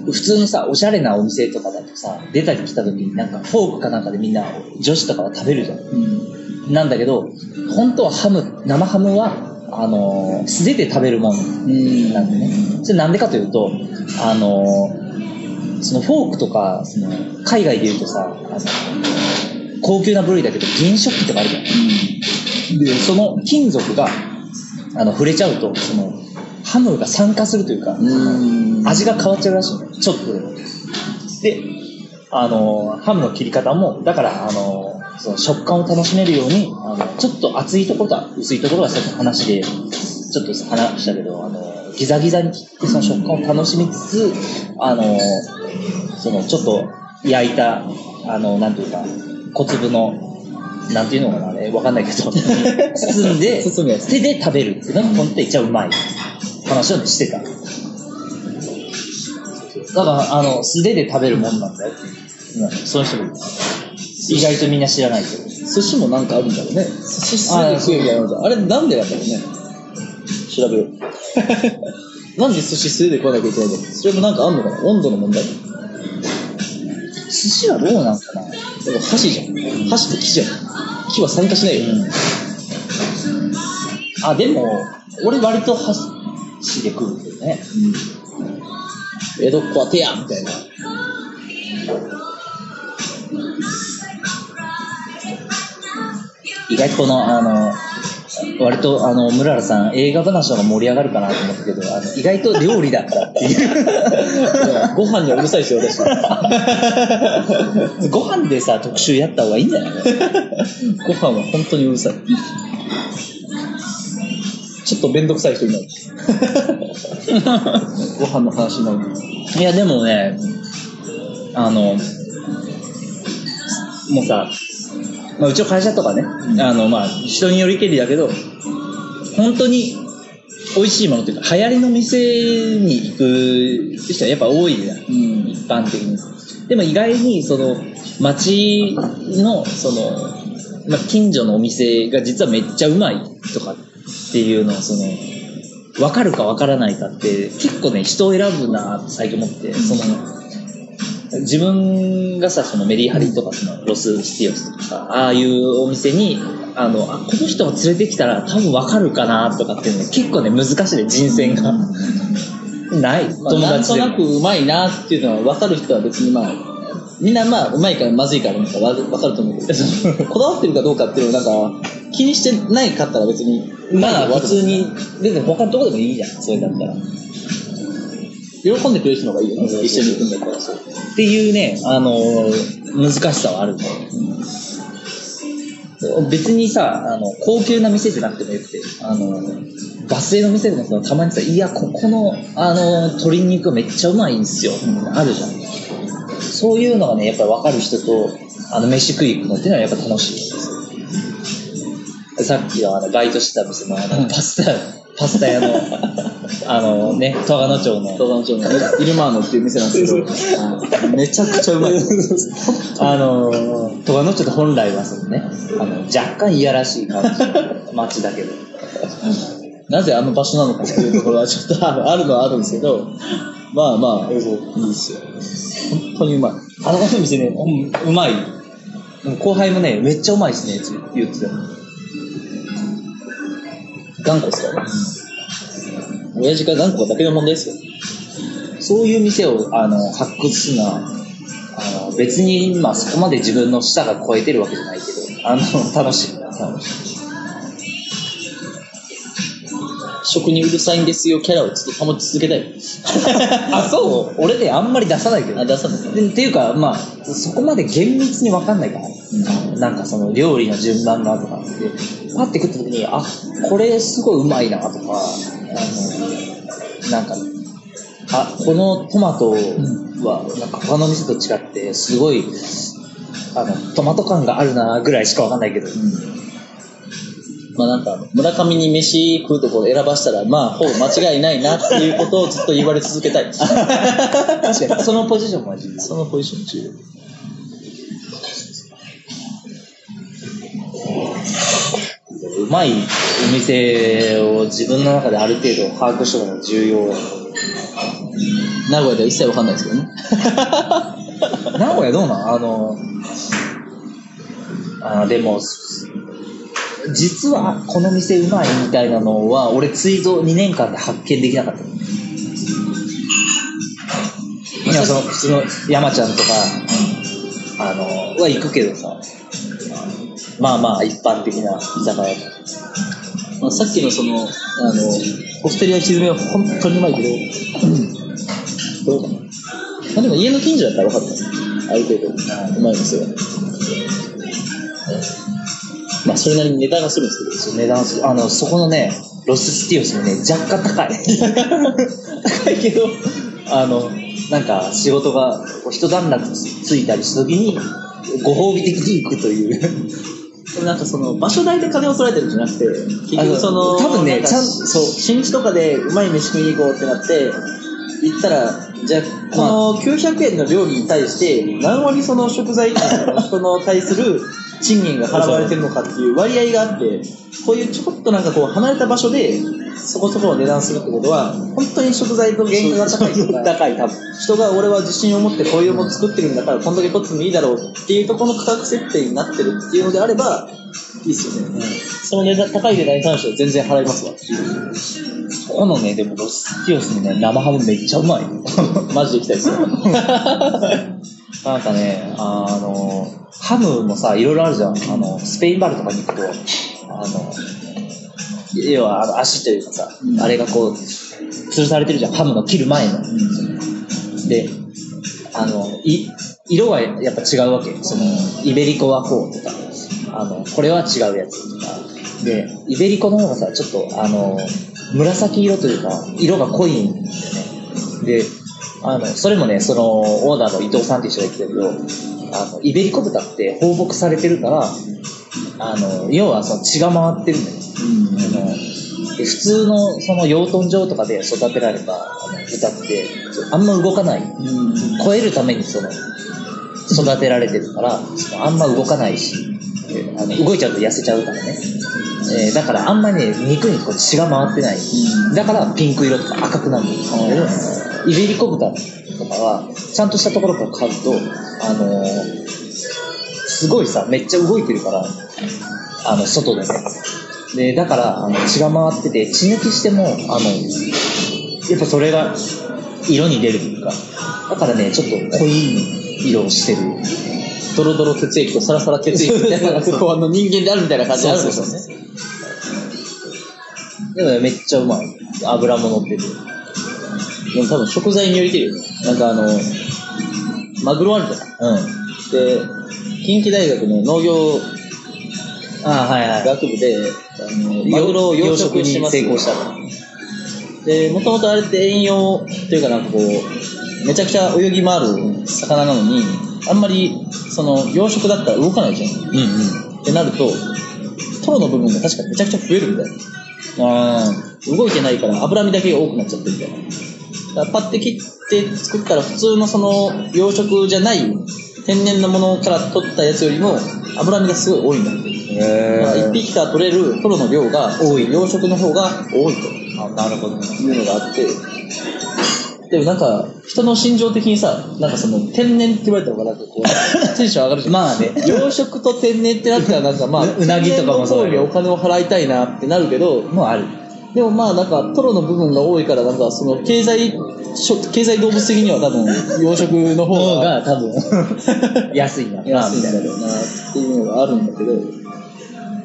普通のさおしゃれなお店とかだとさ出たり来た時になんかフォークかなんかでみんな女子とかは食べるじゃん。なんだけど、本当はハム、生ハムは、あのー素手で食べるもん。なんでね。それなんでかというと、あのーそのフォークとか、その海外で言うとさ、あの高級な部類だけど、銀食器とかあるじゃん。で、その金属が、あの、触れちゃうと、その、ハムが酸化するというか、うん。味が変わっちゃうらしいちょっとでも。で、あの、ハムの切り方も、だから、あの、その食感を楽しめるように、あの、ちょっと厚いところと薄いところはさっきの話で、ちょっと話したけど、あの、ギザギザに切ってその食感を楽しみつつ、あの、その、ちょっと焼いた、あの、なんていうか、小粒の、なんていうのかな、あれ、わかんないけど、包んで、包むやつ手で食べるっていうのが本当に一番うまい話をしてた。だから、あの、素手で食べるもんなんだよっていう。うんそういう人もいる。意外とみんな知らないけど。寿司もなんかあるんだろうね。寿司すで食えるみたいなのあれなんでなんだろうね。調べよう。なんで寿司素手で食わなきゃいけないんだろうそれもなんかあんのかな？温度の問題？で寿司はどうなんかな？も箸じゃん。箸って木じゃん。木は酸化しないよね。あ、でも、俺割と箸で食うけどね。江戸っ子は手やみたいな。意外とこの、あの、割と、あの、村原さん、映画話の方が盛り上がるかなと思ったけど、あの意外と料理だからっていう。ご飯にはうるさいですよ、私。ご飯でさ、特集やった方がいいんじゃないご飯は本当にうるさい。ちょっとめんどくさい人になる。ご飯の話になる。いや、でもね、あの、もうさ、まあ、うちの会社とかね、あの、まあ、人によりけりだけど、本当に美味しいものっていうか流行りの店に行く人はやっぱ多いじゃん、うん。一般的に。でも意外にその町のその、まあ、近所のお店が実はめっちゃうまいとかっていうのをその分かるか分からないかって結構ね人を選ぶな最近思ってその自分がさそのメリーハリとかそのロスシティオスとかさああいうお店にあのあこの人を連れてきたら多分分かるかなとかっていうの結構ね難しいね人選が。ない。まあ、友なん達でも。となくうまいなっていうのは分かる人は別にまあみんなまあうまいからまずいからなんかわ分かると思うけど。こだわってるかどうかっていうのをなんか気にしてないかったら別にまあ普通に別に他のとこでもいいじゃん。それだったら喜んでくれる人の方がいいよね。一緒に行くんだったらそう。っていうね、あの難しさはあるんだよ、別にさあの高級な店じゃなくてもよくてあのバス停の店でもさたまにさ「いやここのあの鶏肉めっちゃうまいんすよ」あるじゃん。そういうのがねやっぱり分かる人とあの飯食い行くのっていうのはやっぱ楽しい。んですよさっきのあのバイトしてた店のあのパスタパスタ屋の あのね十和野町の。東南町のイルマーノっていう店なんですけど。はい。めちゃくちゃうまい。あのー、戸賀野町って本来はそのね、あの、若干いやらしい感じの 街だけど、なぜあの場所なのかっていうところはちょっとあるのはあるんですけどまあまあいいですよ。本当にうまい。あの店ね、うまい。うん後輩もね、めっちゃうまいっすね、って言ってたよ。頑固っすからね。親父が頑固だけの問題ですよ。そういう店を、あの、発掘するのは、あの、別に、まあそこまで自分の舌が超えてるわけじゃないけど、あの、楽しい。楽しい。食にうるさいんですよ。キャラをずっと保ち続けたい。あ、そう？俺ね、あんまり出さないけど。あ出さない。でっていうか、まあ、そこまで厳密に分かんないから、なんかその料理の順番がとかって、パッて食った時に、あ、これすごいうまいなとか、あの、なんか、あ、このトマトは、なんか他の店と違って、すごい、あの、トマト感があるなぐらいしか分かんないけど、まあなんか村上に飯食うところ選ばしたらまあほぼ間違いないなっていうことをずっと言われ続けたい。確かに、そのポジションも重要。そのポジション重要うまいお店を自分の中である程度把握しておくのが重要。名古屋では一切わかんないですけどね 名古屋どうなん？あの、あでも、実はこの店うまいみたいなのは、俺ツイート2年間で発見できなかった。いや、その普通の山ちゃんとか、あの、は行くけどさ、まあまあ一般的な居酒屋。まあ、さっきのその、あの、オステリアひずめは本当にうまいけど、どうかな。まあでも家の近所だったら分かった。ある程度、うまいですよ。まあそれなりに値段がするんですけど、値段すあの、そこのね、ロススティオスもね、若干高い。高いけど、あの、なんか仕事がこう一段落ついたりした時に、ご褒美的に行くという。でもなんかその場所代で金を取られてるんじゃなくて、結局その、多分ねちゃんそう、新地とかでうまい飯食いに行こうってなって、行ったら、じゃあ、この900円の料理に対して、何割その食材の人の対する賃金が払われてるのかっていう割合があって、こういうちょこっとなんかこう離れた場所で、そこそこの値段するってことは、本当に食材と原価が高いとか、高い、多分。人が俺は自信を持ってこういうもの作ってるんだからこんだけ取ってもいいだろうっていうところの価格設定になってるっていうのであればいいっすよね、その値段高い値段に関しては全然払います。わこのね、でもロススティオスのね、生ハムめっちゃうまい。マジで行きたいです。よなんかね、あの、ハムもさ、いろいろあるじゃん。あの、スペインバルとかに行くと、あの、要はあの足というかさ、うんあれがこう、吊るされてるじゃん。ハムの切る前の。で、あの、い、色はやっぱ違うわけ。その、イベリコはこうとか、あの、これは違うやつとか。で、イベリコの方がさ、ちょっと、あの、紫色というか、色が濃いんだよね。で、あの、それもね、その、オーナーの伊藤さんっていう人が言ってたけど、あの、イベリコ豚って放牧されてるから、あの、要はその血が回ってるんだよ。あので普通のその養豚場とかで育てられたあの豚ってあんま動かない、超えるためにその育てられてるからあんま動かないしであの動いちゃうと痩せちゃうからね、えーだからあんまね肉にこう血が回ってない、だからピンク色とか赤くなるんですけどイベリコ豚とかはちゃんとしたところから買うとあのーすごいさめっちゃ動いてるからあの外でね。でだからあの血が回ってて血抜きしてもあのやっぱそれが色に出るというかだからねちょっと濃い色をしてる。ドロドロ血液とサラサラ血液みたいな、こうあの人間であるみたいな感じあるんですよね。でもねめっちゃうまい。油も乗ってるでも多分食材によりけるよね。なんかあの、マグロあるじゃん。うんで、近畿大学の農業ああはいはい学部で、あのマグロを養殖します成功したので、もともとあれって遠洋というかなんかこう、めちゃくちゃ泳ぎ回る魚なのに、あんまり、その、養殖だったら動かないじゃん。うんうんってなると、トロの部分が確かめちゃくちゃ増えるみたいな。あ動いてないから脂身だけが多くなっちゃってるみたいな。パッて切って作ったら普通のその養殖じゃない天然のものから取ったやつよりも脂身がすごい多いんだ。って。へだから一匹から取れるトロの量が多い。養殖の方が多いと。あなるほどね。いうのがあって、でもなんか人の心情的にさ、なんかその天然って言われた方がなんかこう、テンション上がるじゃん。まあね。養殖と天然ってなったらなんかまあ、ううなぎとかもそうお金を払いたいなってなるけど、もうあるでもまあなんかトロの部分が多いからなんかその経済経済動物的には多分養殖の方方がが多分。安いんだな安いんみたいなだろうなっていうのがあるんだけど。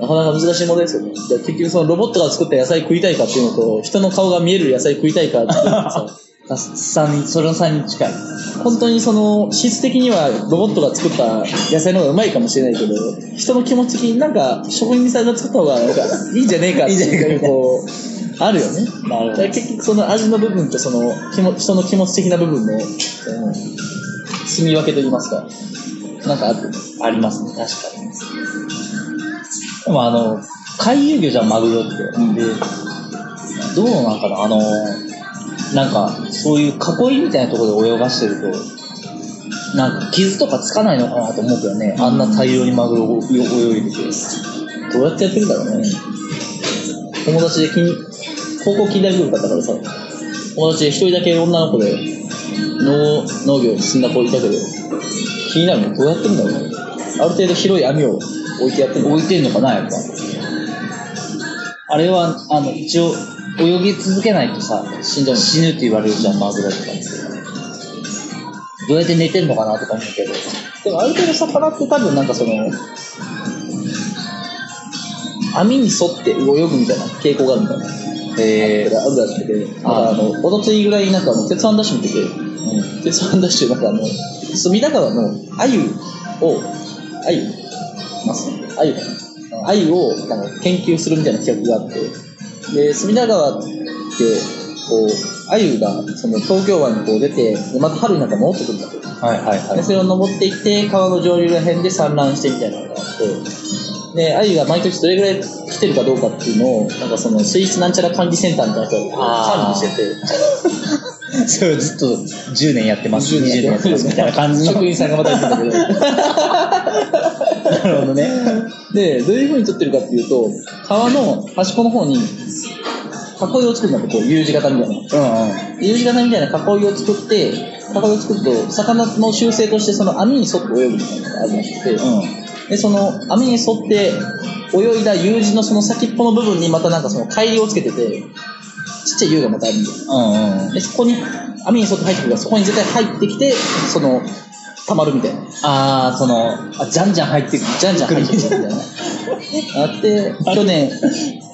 なかなか難しい問題ですよね。結局そのロボットが作った野菜食いたいかっていうのと人の顔が見える野菜食いたいかっていうのとさ 三その3に近い。本当にその質的にはロボットが作った野菜の方がうまいかもしれないけど人の気持ち的になんか職人さんが作った方がなんかいいんじゃねえかっていうこうあるよね。なるだから結局その味の部分とその気も人の気持ち的な部分のその住み分けといいますか。なんかある？ありますね。確かに。でもあの回遊魚じゃんマグロって、でどうなんかな？あのなんかそういう囲いみたいなところで泳がしてるとなんか傷とかつかないのかなと思うけどね、あんな大量にマグロを泳いでて。どうやってやってるんだろうね。友達で近高校近代文化だからさ友達で一人だけ女の子で農農業に進んだ子いたけど気になるのどうやってるんだろうね。ある程度広い網を置いてやってるの置いてんのかなやっぱ。あれはあの一応泳ぎ続けないとさ死んじゃうの。死ぬって言われるじゃんマグロとか。どうやって寝てんのかなとか思うけど。でもある程度魚って多分なんかその網に沿って泳ぐみたいな傾向があるみたいなへあるらしくて、なんかあの、おとついぐらいなんかあの、鉄腕ダッシュ見てて、鉄腕ダッシュなんかあの、隅田川の鮎を、鮎？マス鮎かな鮎をなんか研究するみたいな企画があって、で、隅田川って、こう、鮎がその東京湾にこう出て、でまた春になったら戻ってくるんだけど、はいはいはでそれを登っていって川の上流ら辺で産卵してみたいなのがあって。で鮎が毎年どれぐらい来てるかどうかっていうのをなんかその水質なんちゃら管理センターみたいな人が管理してて。それをずっと10年やってます10 20年やってます。みたいな感じの。職員さんがまた言ってたけど。なるほどね。でどういうふうに撮ってるかっていうと川の端っこの方に囲いを作るんだってこう U 字型みたいな。うんうん。U 字型みたいな囲いを作って囲いを作ると魚の習性としてその網に沿って泳ぐみたいなのがあるらしくて、でその網に沿って泳いだ U 字のその先っぽの部分にまたなんかその海流をつけててちっちゃい U がまたあるんだよ。うんうんでそこに網に沿って入ってくるからそこに絶対入ってきてその溜まるみたいな。ああそのあじゃんじゃん入ってくるじゃんじゃん入ってくるみたいな。あって去年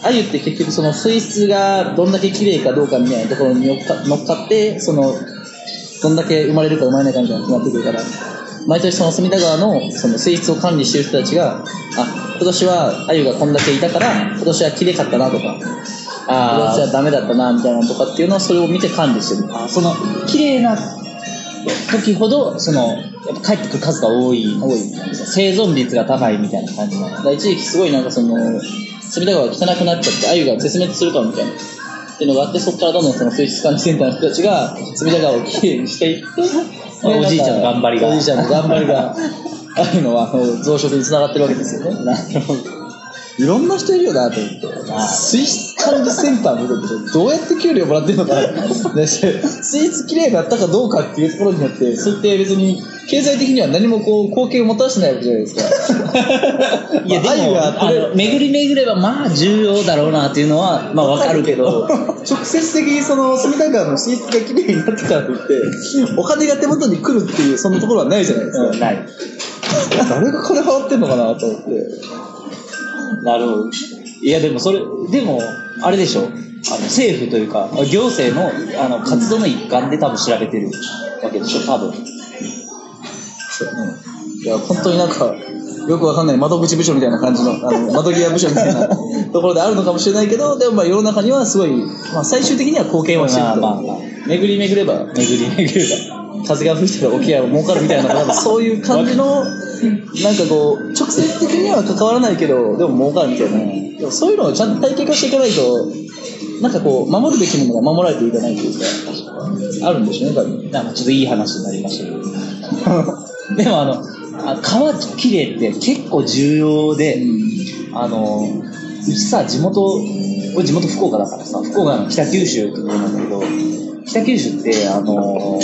鮎って結局その水質がどんだけ綺麗かどうかみたいなところに乗っか乗っかってそのどんだけ生まれるか生まれないかみたいなのが決まってくるから毎年その隅田川のその水質を管理してる人たちがあ今年は鮎がこんだけいたから今年は綺麗かったなとか今あ年はダメだったなみたいなのとかっていうのはそれを見て管理してる。あその綺麗な時ほどそのやっぱ帰ってくる数が多い。多い。生存率が高いみたいな感じな一時期すごいなんかその隅田川が汚くなっちゃって、鮎が絶滅するかもみたいな。っていうのがあって、そこからどんどんその水質管理センターの人たちが、隅田川をきれいにしていって、おじいちゃんの頑張りがおじいちゃんの頑張りが、ああいうのは、あの増殖につながってるわけですよね。なるほど。いろんな人いるよなと思って。水質管理センター見ると、どうやって給料もらってるのかな。で水質きれいになったかどうかっていうところによって、そうやって別に、経済的には何もこう、貢献をもたらしてないわけじゃないですか。いや、でも、鮎があの、巡り巡れば、まあ、重要だろうなっていうのは、まあ、わかるけど、直接的にその隅田川の水質がきれいになったからといって、お金が手元に来るっていう、そんなところはないじゃないですか。うんない。誰が金払ってんのかなと思って。なるほど。いや、でもそれ、でも、あれでしょ。あの政府というか、行政のあの活動の一環で多分調べてるわけでしょ、多分。そうね。いや、本当になんか、よくわかんない窓口部署みたいな感じの、あの、窓際部署みたいなところであるのかもしれないけど、でもまあ世の中にはすごい、まあ最終的には貢献はしてると。まあまあまあ巡り巡れば、巡り巡れば。風が吹いてば沖合は儲かるみたいな、なんかそういう感じの、なんかこう、直接的には関わらないけど、でも儲かるみたいな。でもそういうのをちゃんと体系化していかないと、なんかこう、守るべきものが守られていかないというか、あるんでしょうね、多分。なんかちょっといい話になりましたけど。でもあの、あ川きれいって結構重要で、あの、うちさ、地元、俺地元福岡だからさ、福岡の北九州ってところなんだけど、北九州って、あの、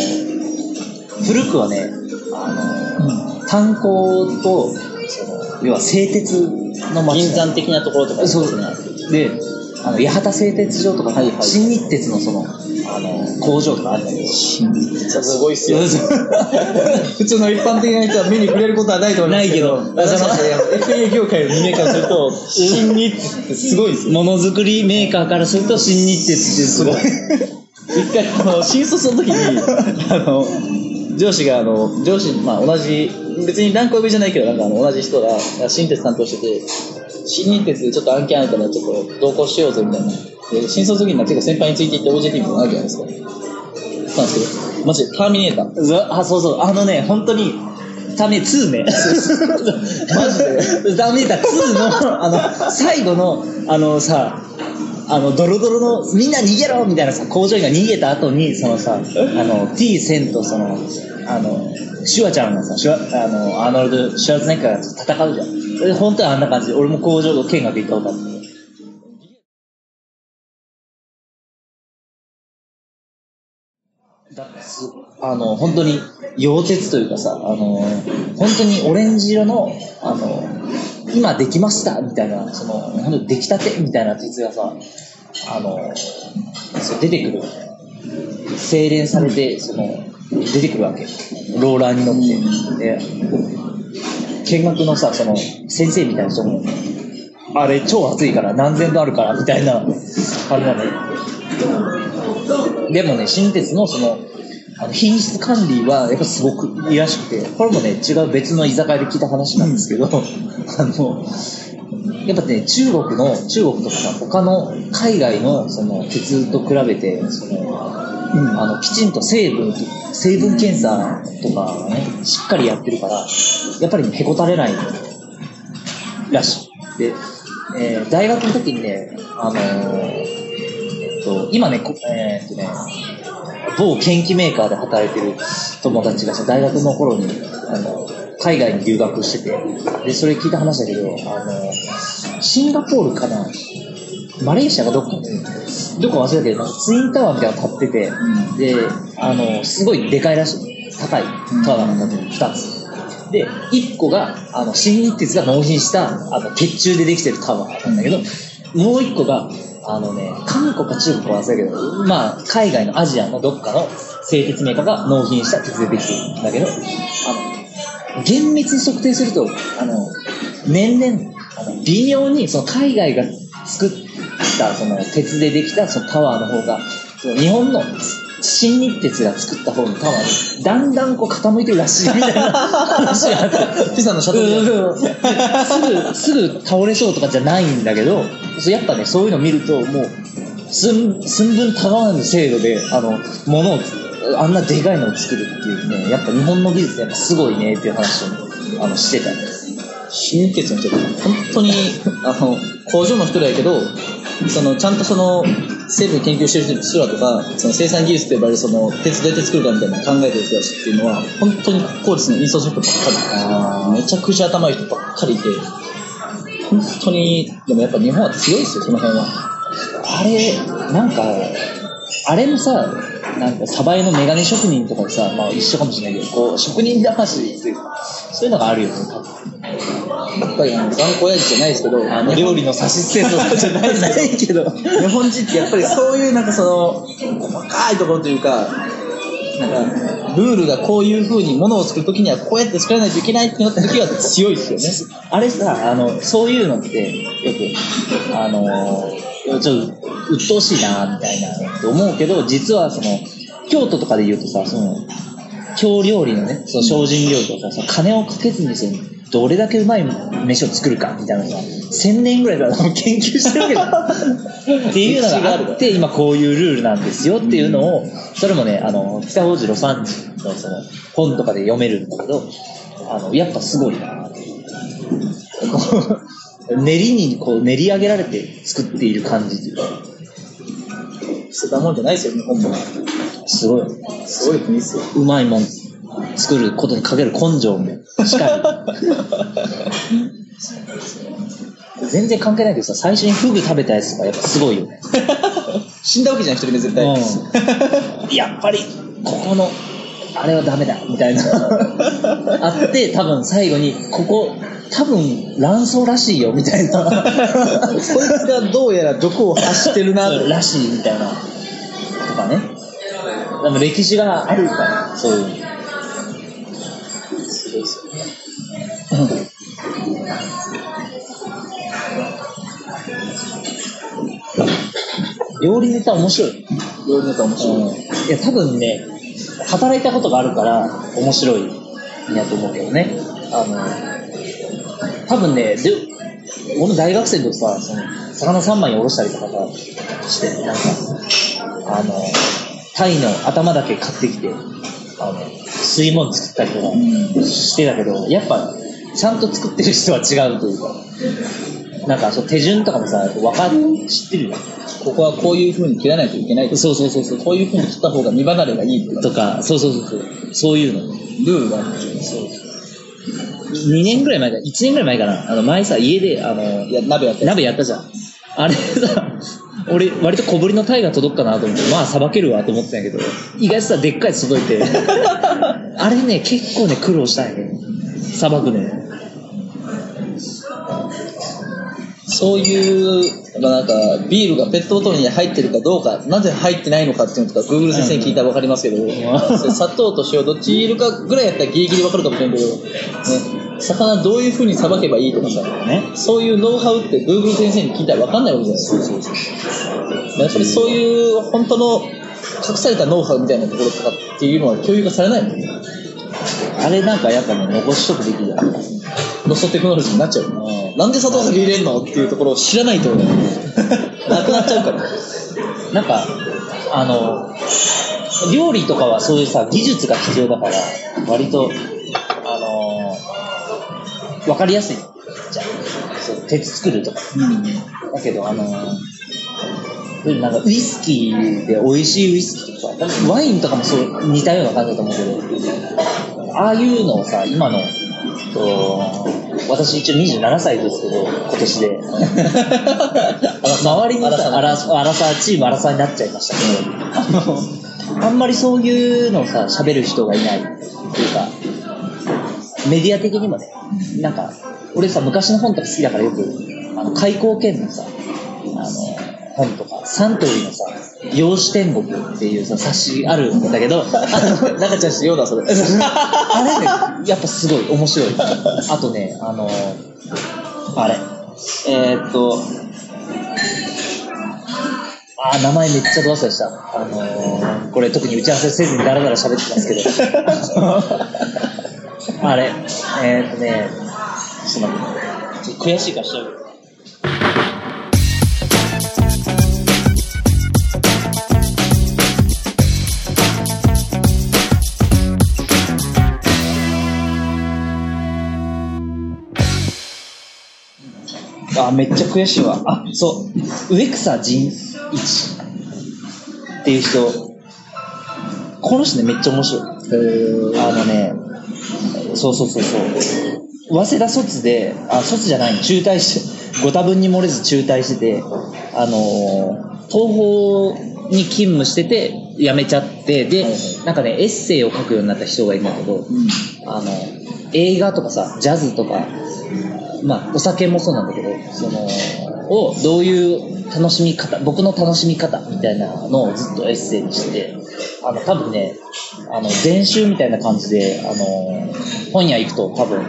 古くはね、あの、炭鉱と、その、要は製鉄の町銀山的なところとかそうですね。で、あの、八幡製鉄所とか、はいはい新日鉄のその、あの、工場とかあるんだけど、すごいっすよ。普通の一般的な人は目に触れることはないと思いますけど、ないけど FA 業界の人間からすると、新日ってすごいですよ。ものづくりメーカーからすると新日鉄ってすごい。一回、あの、新卒の時に、あの、上司が、あの、上司、まあ同じ、別に何個上じゃないけど、なんかあの、同じ人が、新鉄担当してて、新日鉄でちょっと案件あるから、ちょっと同行しようぜ、みたいな。で、新卒の時には結構先輩についていって OJT みたいなのあるじゃないですか。なんですけど、マジでターミネーター。あ、そうそう。あのね、本当に、ターミネーター2ね。マジで ターミネーター2の、あの、最後の、あのさ、あの、ドロドロの、みんな逃げろみたいなさ、工場員が逃げた後に、そのさ、あの、T 1000とその、あの、シュワちゃんがさ、シュワ、あの、アーノルド・シュワルツェネッガーが戦うじゃん。で本当はあんな感じで、俺も工場見学行ったことあって。だあの本当に溶鉄というかさあの本当にオレンジ色のあの今できましたみたいなその本当に出来たてみたいな鉄がさあのそう出てくる。精錬されてその出てくるわけ。ローラーに乗って。で見学のさその先生みたいな人もあれ超熱いから何千度あるからみたいな感じなんだよ。でもね、新鉄のその、あの品質管理はやっぱすごくいいらしくて、これもね、違う別の居酒屋で聞いた話なんですけど、あの、やっぱね、中国の、中国とかさ、他の海外のその鉄と比べて、その、あの、きちんと成分、成分検査とかね、しっかりやってるから、やっぱりねへこたれないらしい。で、えー大学の時にね、あのーえっと、今ね、こえーっとね、某研機メーカーで働いてる友達がさ、大学の頃に、あの、海外に留学してて、で、それ聞いた話だけど、あの、シンガポールかな、マレーシアかどっかに、どこか忘れたけど、ツインタワーみたいなの立ってて、で、あの、すごいでかいらしい。高いタワーが立ってる、二つ。で、一個が、あの、新日鉄が納品した、あの、鉄柱でできてるタワーなんだけど、もう一個が、あのね、韓国か中国は忘れたけど、まあ、海外のアジアのどっかの製鉄メーカーが納品した鉄でできてるんだけど、あの、厳密に測定すると、あの、年々、あの微妙にその海外が作ったその鉄でできたそのタワーの方が、その日本の新日鉄が作った方のタワーにだんだんこう傾いてるらしいみたいな話があって。ピザのシャトルうんすぐ、すぐ倒れそうとかじゃないんだけど、そうやっぱね、そういうの見ると、もう、寸寸分たがわぬ精度で、あの、ものを、あんなでかいのを作るっていうね、やっぱ日本の技術ってやっぱすごいねっていう話を、あの、してたんです。新日鉄の人って本当にあの工場の人らやけどそのちゃんとその成分研究してる人らとかその生産技術と呼ばれるその鉄どうやって作るかみたいなのを考えてる人たちっていうのは本当に国公立のインストショップばっかりめちゃくちゃ頭いい人ばっかりいて本当にでもやっぱ日本は強いですよその辺は。あれ、なんか、あれもさ、なんか、サバエのメガネ職人とかでさ、まあ一緒かもしれないけど、こう、職人魂っていうか、そういうのがあるよね、多分。やっぱりあの頑固親父じゃないですけどあの料理の差し捨てとかじゃない ないけど。日本人ってやっぱりそういうなんかその細かいところというかなんかルールがこういう風にものを作るときにはこうやって作らないといけないってなった時は強いですよね。あれさ、あの、そういうのって、よく、あのー、ちょっと、鬱陶しいな、みたいなって思うけど、実はその、京都とかで言うとさ、その、京料理のね、その精進料理とかさ、金をかけずにその、どれだけうまい飯を作るかみたいなのさ、1000年ぐらいから研究してるわけじゃん。っていうのがあって、今こういうルールなんですよっていうのを、それもね、あの、北王子魯山人のその、本とかで読めるんだけど、あの、やっぱすごいな練りにこう練り上げられて作っている感じというか、捨てたもんじゃないですよ日本も。すごい。すごい国ですよ。うまいもん作ることにかける根性もしかり。全然関係ないけどさ、最初にフグ食べたやつとかやっぱすごいよね。死んだわけじゃない一人目絶対、うん、やっぱり、ここの、あれはダメだ、みたいな。あって、多分最後に、ここ、多分卵巣らしいよ、みたいな。こいつがどうやら毒を発してるなとらしい、みたいな。とかね。でも歴史があるから、そういう料理ネタ面白い。料理ネタ面白い、いや、多分ね、働いたことがあるから面白い。んやと思うけどね。あの、多分ね、で俺も大学生の時さ、その、魚3枚におろしたりとかさ、して、なんか、あの、タイの頭だけ買ってきて、あの、吸い物作ったりとかしてたけど、やっぱ、ちゃんと作ってる人は違うというか、なんか、そう手順とかもさ、わかっ、知ってるよ。ここはこういう風に切らないといけないとそうそうそうそう。こういう風に切った方が身離れがいいとかとか、そうそうそうそう。そういうの。ルールがあるんですよねそう。2年ぐらい前か、1年ぐらい前かな。あの、前さ、家で、あの、いや鍋やって鍋やったじゃん。あれさ、俺、割と小ぶりのタイが届くかなと思って、まあ、さばけるわと思ってたんやけど、意外とさ、でっかいやつ届いて、あれね、結構ね、苦労したんやね。さばくね。そういう、まあ、なんかビールがペットボトルに入ってるかどうかなぜ入ってないのかっていうのとか Google 先生に聞いたら分かりますけど、それ砂糖と塩どっちいるかぐらいやったらギリギリ分かるかもしれんけど、ね、魚どういう風にさばけばいいとかさ、ね。そういうノウハウって Google 先生に聞いたら分かんないわけじゃないですか。やっぱりそういう本当の隠されたノウハウみたいなところとかっていうのは共有がされないもんね。あれなんかやっぱね、残しとくべきだ。ロストテクノロジーになっちゃうよね。なんで砂糖先入れんのっていうところを知らないとね、なくなっちゃうから。なんか、あの、料理とかはそういうさ、技術が必要だから、割と、あのー、わかりやすいじゃん。そう、鉄作るとか。だけど、あのー、なんかウイスキーで美味しいウイスキーとかさ、多分ワインとかもそう似たような感じだと思うけど、ああいうのをさ、今の、と私一応27歳ですけど、今年で。周りのさ、アラサー、チームアラサーになっちゃいましたけど、あの、あんまりそういうのをさ、喋る人がいないっていうか、メディア的にもね、なんか、俺さ、昔の本とか好きだからよく、あの、開口剣のさ、本とか、サントリーのさ、養子天国っていうさ、冊子あるんだけど、中ちゃんしてようだ、それ。あれ？ね、やっぱすごい面白い。あとね、あの、あれ、えー、っと、あー、名前めっちゃど忘れした。あのー、これ特に打ち合わせせずにダラダラ喋ってますけど。あれ、えー、っとね、ちょっと悔しいから調べる。あ、めっちゃ悔しいわ。あ、そう。植草仁一っていう人。この人ね、めっちゃ面白い。あのね、そうそうそうそう。早稲田卒で、あ、卒じゃない、中退して、ご多分に漏れず中退してて、あのー東宝に勤務してて、辞めちゃって、で、はいはいなんかね、エッセイを書くようになった人がいるんだけど、うん。あの、映画とかさ、ジャズとか、まあ、お酒もそうなんだけど、その、をどういう楽しみ方、僕の楽しみ方みたいなのをずっとエッセイにしてて、あの、多分ね、あの、全集みたいな感じで、あの、本屋行くと多分、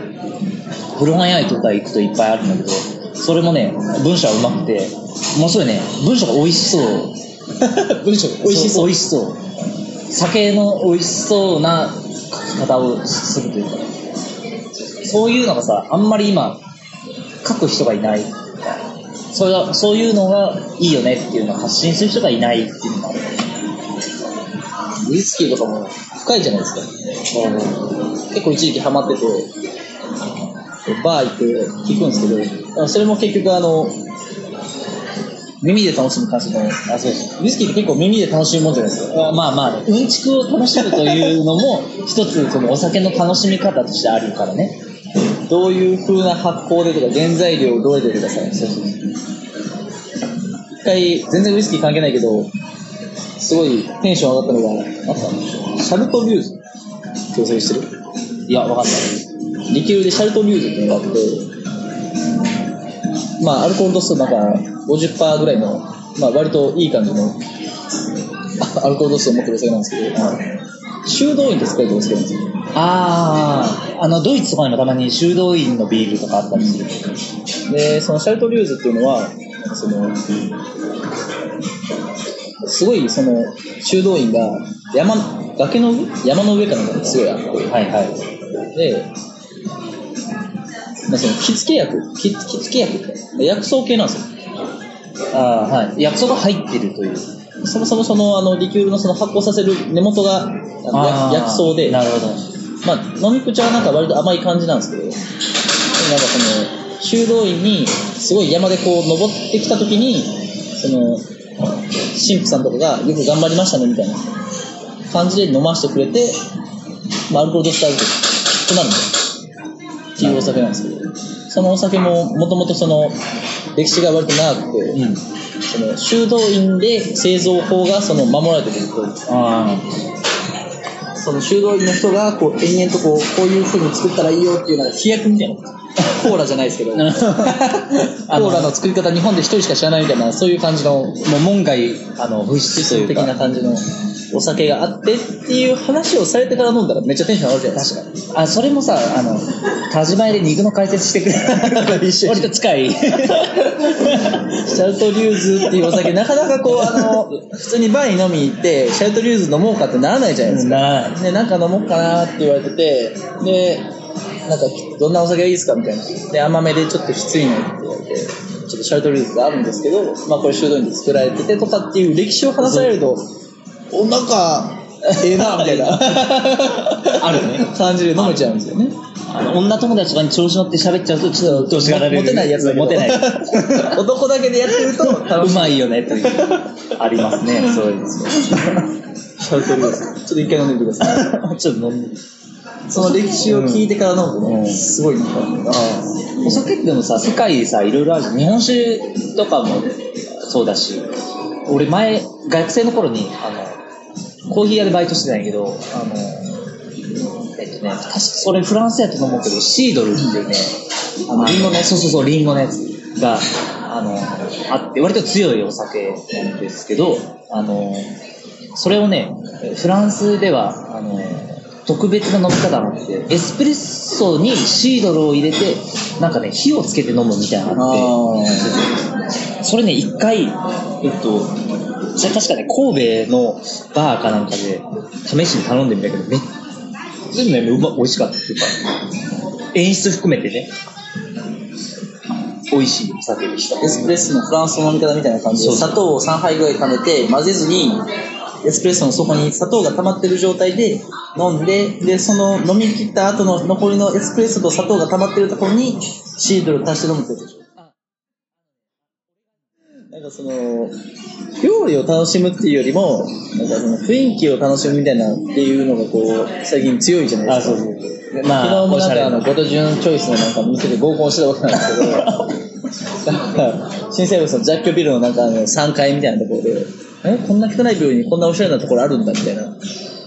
古本屋とか行くといっぱいあるんだけど、それもね、文章は上手くて、面白いね、文章が美味しそう。文章美味しそう。美味しそう。酒の美味しそうな書き方をするというか、そういうのがさ、あんまり今、書く人がいない。それがそういうのがいいよねっていうのを発信する人がいないっていうのがある。ウイスキーとかも深いじゃないですか。結構一時期ハマってて、バー行って聞くんですけど、それも結局あの、耳で楽しむ感じの、あ、そうです。ウイスキーって結構耳で楽しむもんじゃないですか。あまあまあ、うんちくを楽しむというのも、一つそのお酒の楽しみ方としてあるからね。どういう風な発酵でとか、原材料をどうやってください？そうそう。一回、全然ウイスキー関係ないけど、すごいテンション上がったのが、なんか、シャルトリューズってお酒してる？いや、わかんない。リキュールでシャルトリューズっていうのがあって、まあ、アルコール度数なんか50%ぐらいの、まあ、割といい感じのあアルコール度数を持ってるお酒なんですけど、修道院で使えてるお酒なんですよ。ああ、あの、ドイツとかにもたまに修道院のビールとかあったりする。で、そのシャルトリューズっていうのは、その、すごいその修道院が山、崖の上山の上かなんかにすごいあって、はいはい。で、まあ、その着付け薬、着着付け薬って薬草系なんですよ。ああ、はい。薬草が入ってるという。そもそもそのあのリキュールのその発酵させる根元が薬薬草で、なるほど。まあ、飲み口はなんか割と甘い感じなんですけど、なんかその、修道院にすごい山でこう登ってきた時に、その、神父さんとかがよく頑張りましたねみたいな感じで飲ませてくれて、まあ、アルコール度数あるとなるんだっていうお酒なんですけど、そのお酒ももともとその、歴史が割と長くて、うん。その修道院で製造法がその守られてくると、あその修道院の人がこう延々とこうこういう風に作ったらいいよっていうのが飛躍みたいな。コーラじゃないですけど、コあ。ーラの作り方日本で一人しか知らないみたいな、そういう感じのもう門外、あの、物質的か。な感じのお酒があってっていう話をされてから飲んだらめっちゃテンション上がるじゃないですか。あ、それもさ、あの、田島屋で肉の解説してくれる。割と近い。シャルトリューズっていうお酒、なかなかこう、あの、普通にバーに飲みに行って、シャルトリューズ飲もうかってならないじゃないですか。ならないで、なんか飲もうかなって言われてて、で、なんか、どんなお酒がいいですかみたいな。で、甘めでちょっときついのって言われて、ちょっとシャルトリューズがあるんですけど、まあこれ修道院で作られててとかっていう歴史を話されると、お、なんか、ええな、みたいな。あるね。感じで飲めちゃうんですよね。あの女友達とかに調子乗って喋っちゃうと、ちょっと調子がられる。モテないやつだけど。モテない。男だけでやってると楽しい。うまいよね、という。ありますね、そういうの。ちょっと一回飲んでみてください。ちょっと飲んで。その歴史を聞いてから飲むとね、うんすごいなんか、お酒ってでもさ、世界さ、いろいろあるじゃん。日本酒とかもそうだし、俺前、学生の頃に、あの、コーヒー屋でバイトしてたんやけど、あの、えっとね、確かそれフランスやと思うけど、シードルっていうね、あの、リンゴね、そうそうそう、リンゴのやつが、あの、あって、割と強いお酒なんですけど、あの、それをね、フランスでは、あの、特別な飲み方があって、エスプレッソにシードルを入れて、なんかね、火をつけて飲むみたいなのがあって、それね、一回、えっと、それ確かね、神戸のバーかなんかで試しに頼んでみたけど、めっ全部ね、うま、美味しかったっていうか、演出含めてね、美味しいお酒でした。エスプレッソのフランスの飲み方みたいな感じで、砂糖を3杯ぐらい溜めて、混ぜずに、エスプレッソの底に砂糖が溜まってる状態で飲んで、で、その飲み切った後の残りのエスプレッソと砂糖が溜まってるところにシードルを足して飲むってやつでしょ。かその、料理を楽しむっていうよりも、なんかその雰囲気を楽しむみたいなっていうのがこう、最近強いじゃないですか。そう。まあ、昨日もなんかあの、ゴトジュンチョイスのなんか店で合コンしてたわけなんですけど、なんか、新生物の雑居ビルのなんかあの3階みたいなところで、え、こんな汚い病院にこんなおしゃれなところあるんだみたいな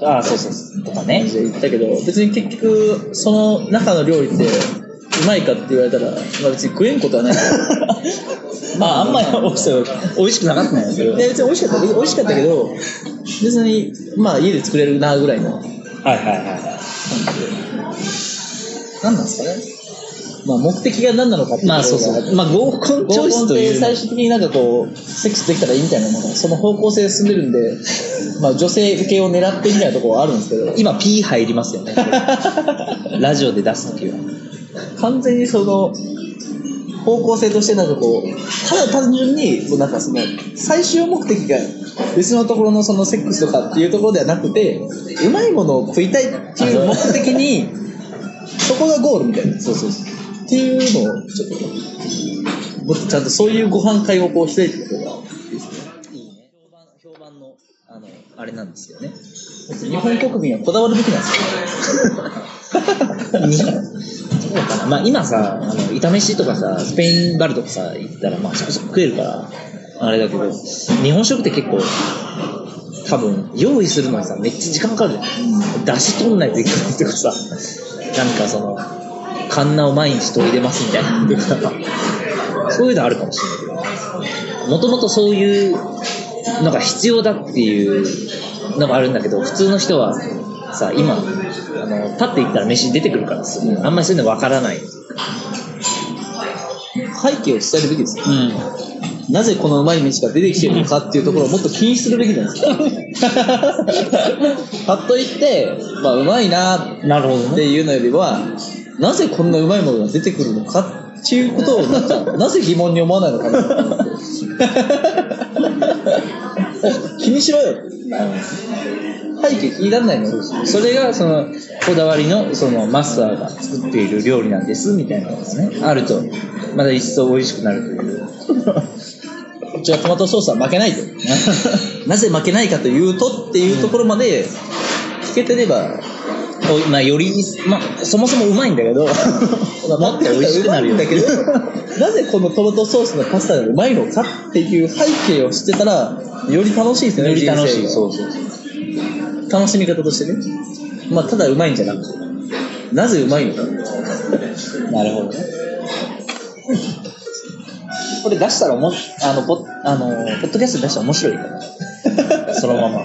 ああ、そうそうそう。とかね感。じで言ったけど、別に結局、その中の料理って、うまいかって言われたら、まあ別に食えんことはない。まあ、あんまり美味し美味しくなかったんやけど。いや別に美味しかった、美味しかったけど、別に、まあ家で作れるなぐらいの。はいはいはいはい。何なんですかね？まあ目的が何なのかっていうまあそうそう。まあ合コンチョイスというの最終的になんかこう、セックスできたらいいみたいな、なんかその方向性で進んでるんで、まあ女性受けを狙ってみたいなところはあるんですけど、今 P 入りますよね。ラジオで出すときは。完全にその、方向性としてなんかこう、ただ単純に、もうなんかその、最終目的が別のところのそのセックスとかっていうところではなくて、うまいものを食いたいっていう目的に、そこがゴールみたいな。そうそうそう。っていうのを、ちょっと、もっとちゃんとそういうご飯会をこう開いていくことがいいですね。いいね。評判、評判の、あの、あれなんですよね。日本国民はこだわるべきなんですよ。そうかな。まあ今さ、あの、炒飯とかさ、スペインバルとかさ、行ったら、まあそこそこ食えるから、あれだけど、日本食って結構、多分、用意するのにさ、めっちゃ時間かかるじゃん。出汁取んないといけないとかさ、なんかその、カンナを毎日取り入れますみたいなそういうのあるかもしれないけど、もともとそういうのが必要だっていうのがあるんだけど、普通の人はさ、今、あの、パッて行ったら飯出てくるからすぐ、あんまりそういうのわからない。背景を伝えるべきですよ。うん。なぜこのうまい飯が出てきてるのかっていうところをもっと 気にするべきなんですよ。パッと言って、まあうまいななるほどっていうのよりは、なぜこんなうまいものが出てくるのかっていうことをなんか、なぜ疑問に思わないのかな 気にしろよ。背景気にならないのそれが、その、こだわりの、その、マスターが作っている料理なんです、みたいなのがね、あると、まだ一層美味しくなるという。うちはトマトソースは負けないと。なぜ負けないかというとっていうところまで聞けてれば、おまあ、より、まあ、そもそもうまいんだけど、もっと美味しくなるよ。だけど、なぜこのトマトソースのパスタがうまいのかっていう背景を知ってたら、より楽しいですよね、より楽しい。そうそうそう。楽しみ方としてね。まあ、ただうまいんじゃなくて、なぜうまいのか。なるほどね。これ出したらおもあの、ポあの、ポッドキャスト出したら面白いから。そのまま。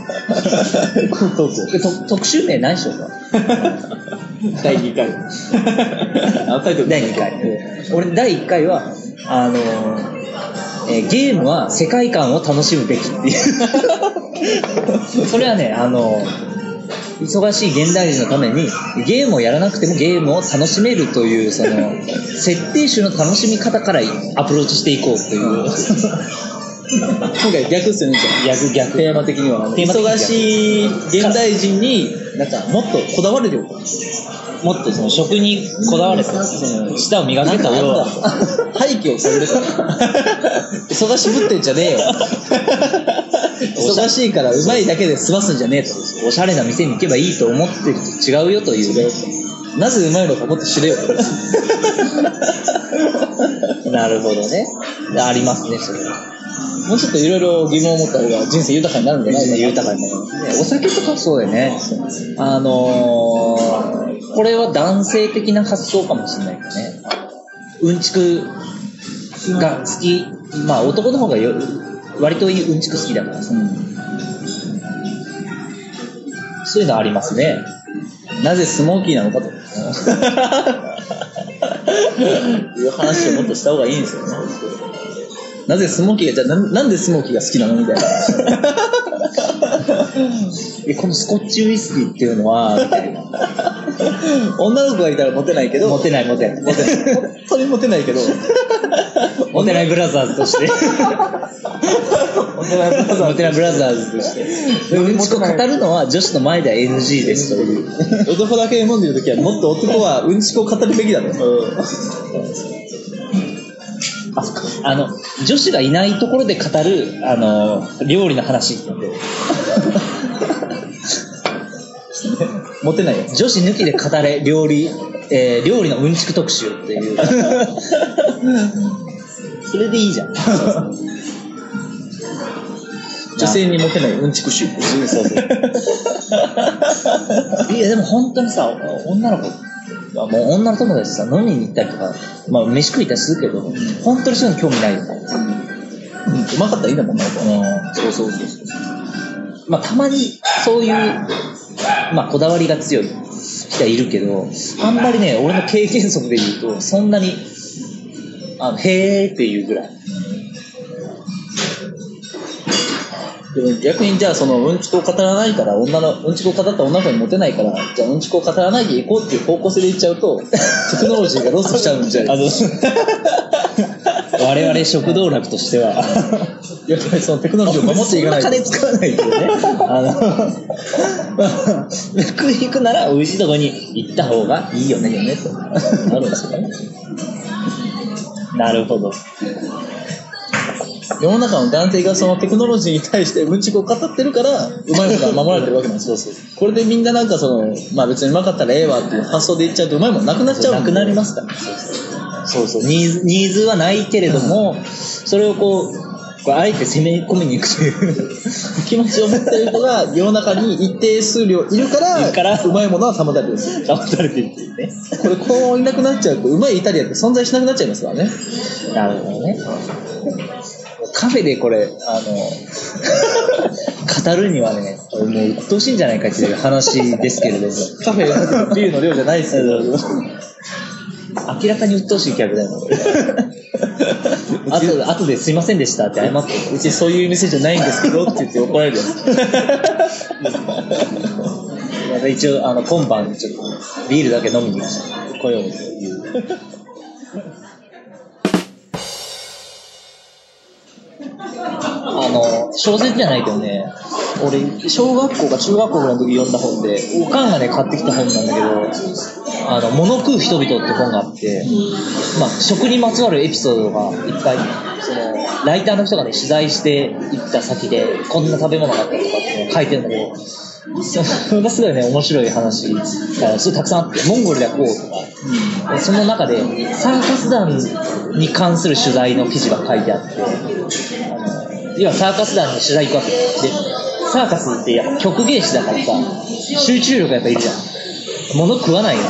トークでと特集名何しようか。第2回。あ、タイトル第2回。俺、第1回は、あのえーゲームは世界観を楽しむべきっていう。それはね、あの忙しい現代人のために、ゲームをやらなくてもゲームを楽しめるという、その、設定集の楽しみ方からアプローチしていこうという。今回逆っすよね、じゃあ逆逆テーマ的には。忙しい現代人に、なんか、もっとこだわれるよ。もっとその食にこだわれて、その舌を磨けとなんかあんだ背景を探るから。忙しぶってんじゃねえよ。忙しいからうまいだけで済ますんじゃねえと。おしゃれな店に行けばいいと思ってると違うよというね。なぜうまいのかもっと知れよ。なるほどね。ありますね、それは。もうちょっといろいろ疑問を持った方が人生豊かになるんじゃないかな。豊かになる。お酒とかそうだよね。あのー、これは男性的な発想かもしれないけどね。うんちくが好き。まあ男の方がよ割とうんちく好きだからさ。そういうのありますね。なぜスモーキーなのかと。いう話をもっとした方がいいんですよね。なぜスモーキーが、じゃあななんでスモーキーが好きなのみたいな。え、このスコッチウイスキーっていうのは、みたいな。女の子がいたらモテないけど、モテないモテない。モテない。本当にモテないけど、モテないブラザーズとして。モテないブラザーズモテないブラザーズとして。うんちこ語るのは女子の前では NG ですという。男だけ飲んでる時はもっと男はうんちこを語るべきだと。あ、そっか。あの、女子がいないところで語る、あの、料理の話って。モテないやつ。女子抜きで語れ、料理、えー料理のうんちく特集っていう。それでいいじゃん。女性にモテないうんちく集。そうそう。いや、でも本当にさ、女の子、まあもう女の友達さ、飲みに行ったりとか、まあ飯食いたりするけど、本当にそういうの興味ないよね。うん、うまかったらいいんだもんな、そうそうそうそう。まあたまにそういう、まあこだわりが強い人はいるけど、あんまりね、俺の経験則で言うと、そんなに、あの、へーっていうぐらい。でも逆にじゃあそのうんちくを語らないから女のうんちくを語った女の子にモテないからじゃあうんちくを語らないでいこうっていう方向性でいっちゃうと テクノロジーがロストしちゃうんじゃないあの我々食道楽としては、やっぱりそのテクノロジーを守っていかないと 金使わないけどね。あの、まあ、食いに行くなら美味しいとこに行った方がいいよね、よね、と。あるん。ですよね。なるほど。世の中の男性がそのテクノロジーに対してうん。ちくを語ってるからうまいものが守られてるわけなん。ですよこれでみん。ななん。かそのまあ別にうまかったらええわっていう発想でいっちゃうとうまいものなくなっちゃうなくなりますから。そうそう。ニーズ、ニーズはないけれども、それをこう、こうあえて攻め込みに行くという。気持ちを持ってる人が世の中に一定数量いるからいるからうまいものは保たれてるんですよ保たれてるっていうね。これこういなくなっちゃうとうまいイタリアって存在しなくなっちゃいますからねなるほどね。カフェでこれ、あの、語るにはね、もう鬱陶しいんじゃないかっていう話ですけれども。カフェがビールの量じゃないですけど 明らかに鬱陶しい客だよね。あと、あとですいませんでしたって謝って。うちそういう店じゃないんですけど って言って怒られるやつまた一応、あの、今晩、ちょっと、ビールだけ飲みに来ようという。あの、小説じゃないけどね、俺、小学校か中学校の時読んだ本で、おかんがね、買ってきた本なんだけど、あの、物食う人々って本があって、まあ、食にまつわるエピソードがいっぱい、その、ライターの人がね、取材して行った先で、こんな食べ物があったとかっていうのを書いてるんだけど、それがすごいね、面白い話がすごいたくさんあって、モンゴルではこうとか、その中でサーカス団に関する取材の記事が書いてあって、あの要はサーカス団に取材行くわけで、サーカスってやっぱ曲芸師だからさ、集中力がやっぱいるじゃん。物食わないよ。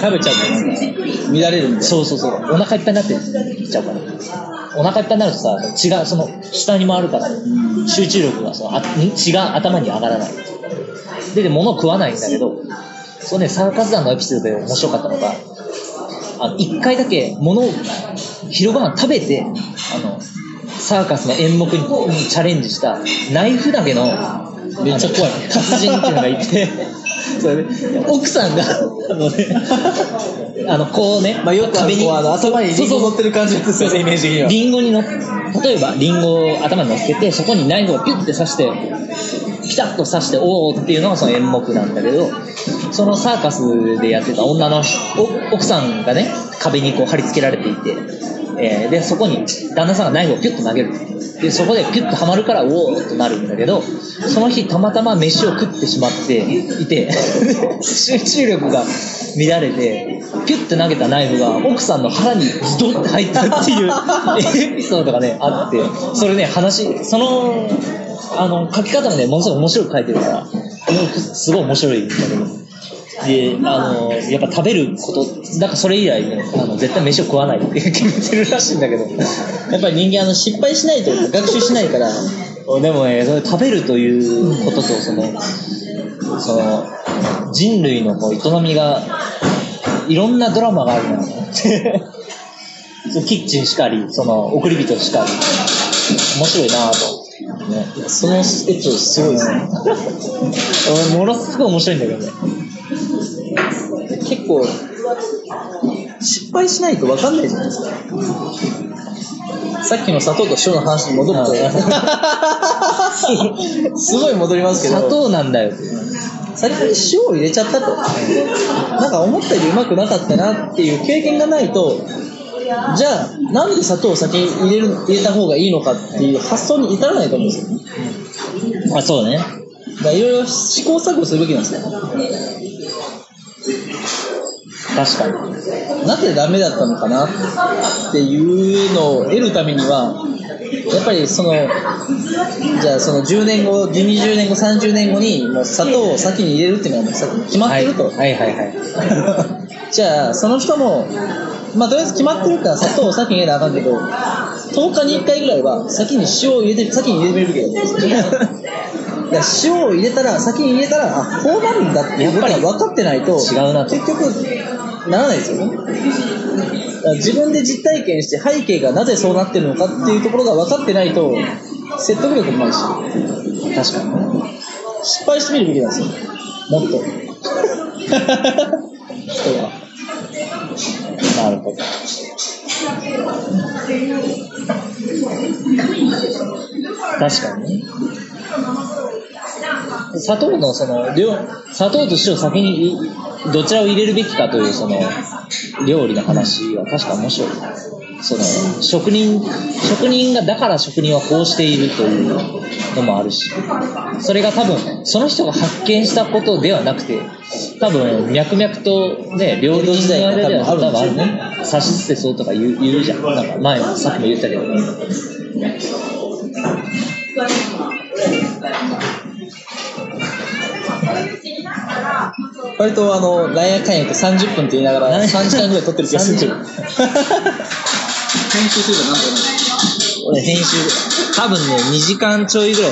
食べちゃうから乱れるんでそうそうそう。お腹いっぱいになってきちゃうから。お腹いっぱいになるとさ、血がその下に回るから、集中力がそのあ血が頭に上がらない。で、で物を食わないんだけど、そのね、サーカス団のエピソードで面白かったのが、あの、一回だけ物を昼ご飯食べて、あの、サーカスの演目にチャレンジしたナイフ投げのめっちゃ怖い達人っていうのがいて、それで奥さんが、あのね、あの、こうね、まあよくあるこうあの頭にリンゴ乗ってる感じですよねイメージ的には。リンゴにの、例えばリンゴを頭に乗っけて、そこにナイフをピュッて刺して、ピタッと刺して、おーっていうのがその演目なんだけど、そのサーカスでやってた女のお奥さんがね、壁にこう貼り付けられていて、えーで、そこに旦那さんがナイフをピュッと投げる。で、そこでピュッとはまるから、おーっとなるんだけど、その日たまたま飯を食ってしまっていて、集中力が乱れて、ピュッて投げたナイフが奥さんの腹にズドッて入ったっていう エピソードがね、あって、それね、話、その、あの、書き方もね、ものすごい面白く書いてるから、すごい面白いんだけど。で、あの、やっぱ食べること、なんかそれ以来ね、あの、絶対飯を食わないって 決めてるらしいんだけど。やっぱり人間あの失敗しないと学習しないからでもね、それ食べるということと、その、その、人類のこう営みが、いろんなドラマがあるなって。キッチンしかり、その、送り人しかり、面白いなぁと。ね、そのエピソードすごいですね。俺ものすごい面白いんだけどね。結構失敗しないと分かんないじゃないですか。さっきの砂糖と塩の話に戻ると すごい戻りますけど。砂糖なんだよ。先に塩を入れちゃったと。なんか思ったよりうまくなかったなっていう経験がないとじゃあなんで砂糖を先に入れる入れた方がいいのかっていう発想に至らないと思うんですよ。あ、そうね。いろいろ試行錯誤するべきなんですよ確かに。なぜダメだったのかなっていうのを得るためにはやっぱりそのじゃあその10年後20年後30年後にもう砂糖を先に入れるっていうのは決まってると、はいはいはいはい。じゃあその人もまあとりあえず決まってるから砂糖を先に入れなあかんけど10日に1回ぐらいは先に塩を入れて先に入れてみるべき だ塩を入れたら先に入れたらあこうなるんだっていうことが分かってないと違うなと結局ならないですよね自分で実体験して背景がなぜそうなってるのかっていうところが分かってないと説得力もないし確かに。失敗してみるべきなんですよもっと 人はなるほど。確かにね。砂糖のその量、砂糖と塩先にどちらを入れるべきかというその料理の話は確か面白い。その職人、職人が、だから職人はこうしているというのもあるし、それが多分その人が発見したことではなくて、多分脈々とね、料理人の間では多分あるね。差し捨てそうとか言う言うじゃん。なんか前さっきも言ったけど。割とあの、なんやかんやって30分って言いながら3時間ぐらい撮ってる気がする。編集するとなんとな俺編集、多分ね、2時間ちょいぐらい。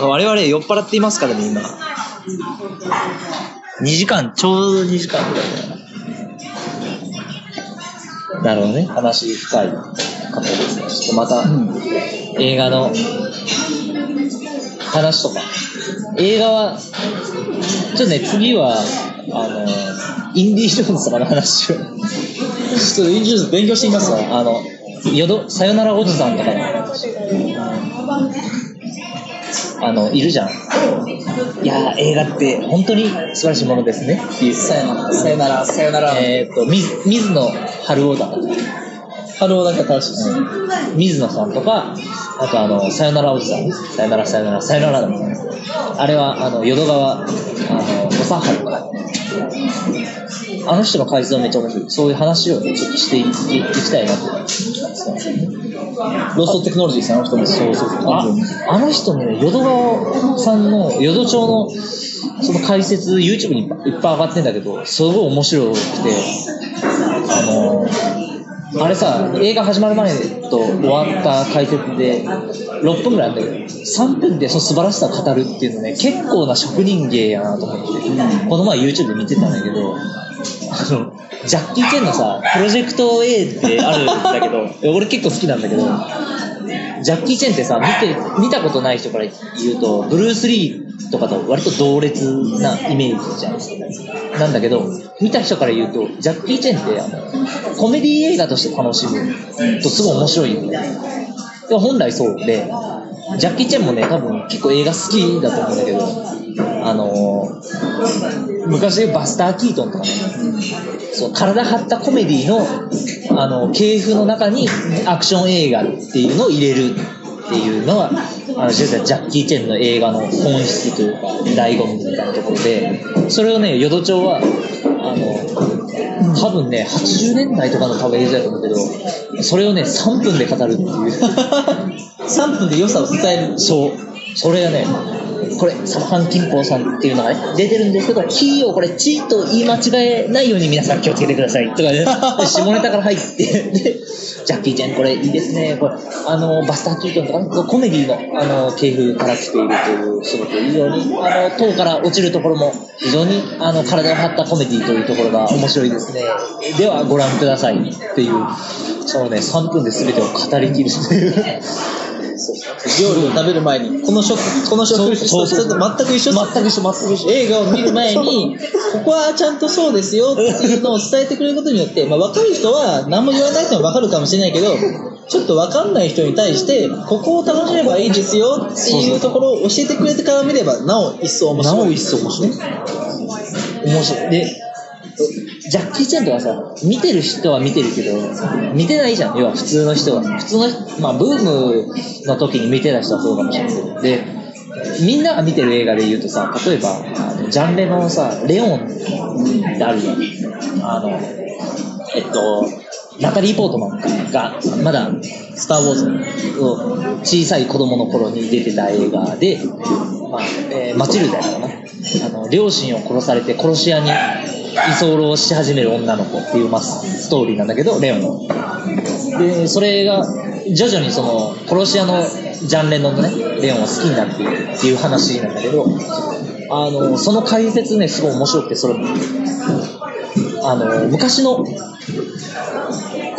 我々酔っ払っていますからね、今。2時間、ちょうど2時間ぐらいだよな。なるほどね。話深い方ですね。ちょっとまた、映画の話とか。映画は、ちょっとね、次は、あの、インディ・ジョーンズとかの話を。ちょっとインジュース勉強してみますわ。あの、よど、さよならおじさんとかの、あの、いるじゃん。いやー、映画って本当に素晴らしいものですねっていう。さよなら、さよなら、さよなら。えーっと、水水野春夫だった春尾だけ新しいですね。水野さんとか、あとあの、さよならおじさん。さよなら、さよなら、さよならだったんですあれは、あの、淀川、あの、土佐春か。あの人の改造めっちゃ面白い。そういう話をね、ちょっとしていきいきたいなと思います。ロストテクノロジーさん、あの人もそうそう。あの人ね、淀川さんの、淀町の、その解説、YouTube にいっぱい上がってんだけど、すごい面白くて、あの、あれさ、映画始まる前と終わった解説で、6分ぐらいあったけど、3分でその素晴らしさを語るっていうのね、結構な職人芸やなと思って、この前 YouTube で見てたんだけど、あの、ジャッキー・チェンのさ、プロジェクト A ってあるんだけど、俺結構好きなんだけど、ジャッキー・チェンってさ、見て、見たことない人から言うと、ブルース・リーとかと割と同列なイメージじゃん。なんだけど、見た人から言うと、ジャッキー・チェンってあの、コメディ映画として楽しむとすごい面白いんだよ。でも本来そうで、ジャッキー・チェンもね、多分結構映画好きだと思うんだけど、あのー昔で言うバスター・キートンとかね、そう体張ったコメディのあの系譜の中にアクション映画っていうのを入れるっていうのがあの実はジャッキー・チェンの映画の本質というか醍醐味みたいなところでそれをね淀町は多分ね80年代とかの多分映像やと思うけどそれをね3分で語るっていう 3分で良さを伝える。そう。それがね、これ、サハン金峰さんっていうのがね、出てるんですけど、キーをこれ、チーと言い間違えないように皆さん気をつけてください。とかね、下ネタから入って、ジャッキーちゃんこれいいですね。これ、あの、バスター・キートンとかね、コメディの、あの、系譜から来ているという、すごく非常に、あの、塔から落ちるところも、非常に、あの、体を張ったコメディというところが面白いですね。では、ご覧くださいっていう、そのね、3分で全てを語り切るっていう。料理を食べる前に、この食、この食、そうそうそうそれと全く一緒全く一緒、全く一緒。映画を見る前に、ここはちゃんとそうですよっていうのを伝えてくれることによって、まあ、分かる人は何も言わなくても分かるかもしれないけど、ちょっと分かんない人に対して、ここを楽しめばいいですよっていうところを教えてくれてから見れば、なお一層面白い。なお一層面白い。面白い。で、ジャッキー・チェンとかさ、見てる人は見てるけど、見てないじゃん、要は普通の人は。普通の、まあ、ブームの時に見てた人はそうかもしれないけど。で、みんなが見てる映画で言うとさ、例えば、あのジャンレのさ、レオンってあるじゃん。あの、えっと、ナタリー・ポートマンが、まだ、スター・ウォーズの小さい子供の頃に出てた映画で、まあ、えーマチルダやからな。あの、両親を殺されて殺し屋に居候し始める女の子っていう、まあ、ストーリーなんだけど、レオンの。で、それが、徐々にその、殺し屋のジャンレノのね、レオンを好きになっていくっていう話なんだけど、あの、その解説ね、すごい面白くて、それも。あの、昔の、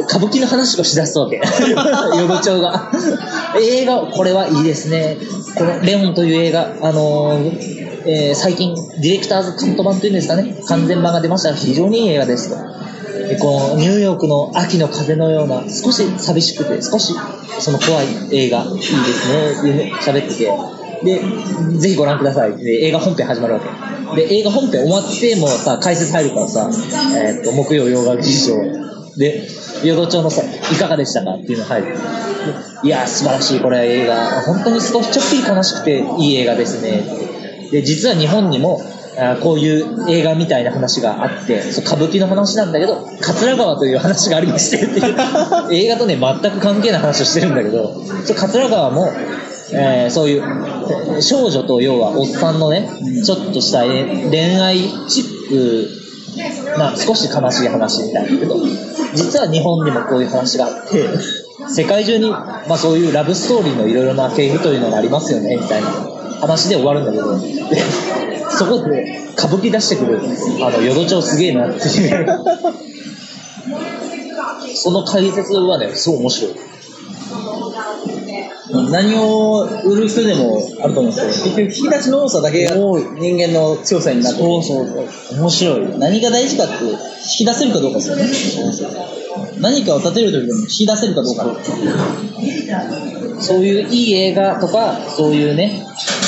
歌舞伎の話をしだすわけ。淀町が。映画、これはいいですね。このレオンという映画、あのーえー最近、ディレクターズカット版というんですかね、完全版が出ました。非常にいい映画ですと。でこのニューヨークの秋の風のような、少し寂しくて、少しその怖い映画、いいですね、喋ってて。で、ぜひご覧ください。で、映画本編始まるわけ。で、映画本編終わってもさ、解説入るからさ、えーっと、木曜洋画劇場。で、淀町のさ、いかがでしたかっていうの入る。いや、素晴らしい、これ映画。本当に少しちょっぴり悲しくていい映画ですね。で、実は日本にも、あーこういう映画みたいな話があって、そう歌舞伎の話なんだけど、桂川という話がありましてっていう、映画とね、全く関係ない話をしてるんだけど、そう桂川も、えーそういう、えー少女と要はおっさんのね、ちょっとしたえ恋愛チックな少し悲しい話みたいなんだけど、実は日本にもこういう話があって、世界中に、まあそういうラブストーリーのいろいろな系譜というのがありますよね、みたいな話で終わるんだけど、で そこで歌舞伎出してくる、あの、淀町すげえなっていう。その解説はね、すごい面白い。何を売る人でもあると思うんですけど、結局引き出しの多さだけが人間の強さになっててそうそうそう。面白い。何が大事かって引き出せるかどうかですよね。何かを立てる時でも引き出せるかどうか。そういういい映画とか、そういうね、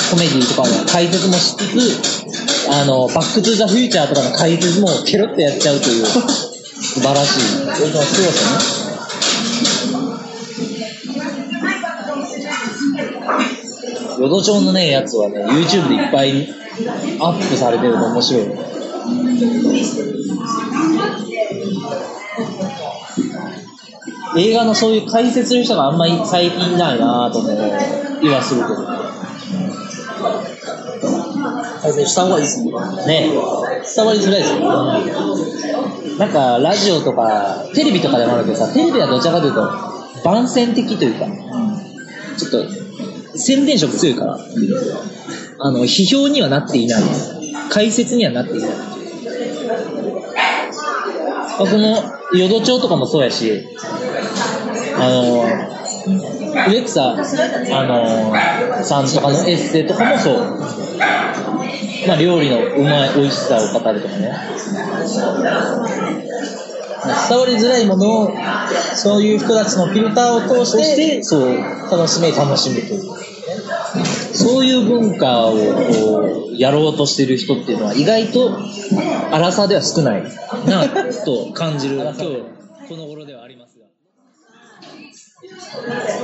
コメディとかの解説もしつつ、あの、バックトゥザフューチャーとかの解説もケロッとやっちゃうという、素晴らしい。それの強さね。淀町のね、やつはね、YouTube でいっぱいアップされてると面白い。映画のそういう解説する人があんまり最近ないなぁとね、気はするけど。した方がいいですね。ね伝わりづらいですよね。なんか、ラジオとか、テレビとかでもあるけどさ、テレビはどちらかというと、番宣的というか、ちょっと、宣伝色強いから、あの、批評にはなっていない。解説にはなっていない。この、淀町とかもそうやし、あの、植草、あの、さんとかのエッセイとかもそう。まあ、料理のうまい、美味しさを語るとかね。伝わりづらいものを、そういう人たちのフィルターを通してて、そう、楽しめる。楽しむという。そういう文化をこうやろうとしてる人っていうのは意外と荒さでは少ないなと感じる今日この頃では。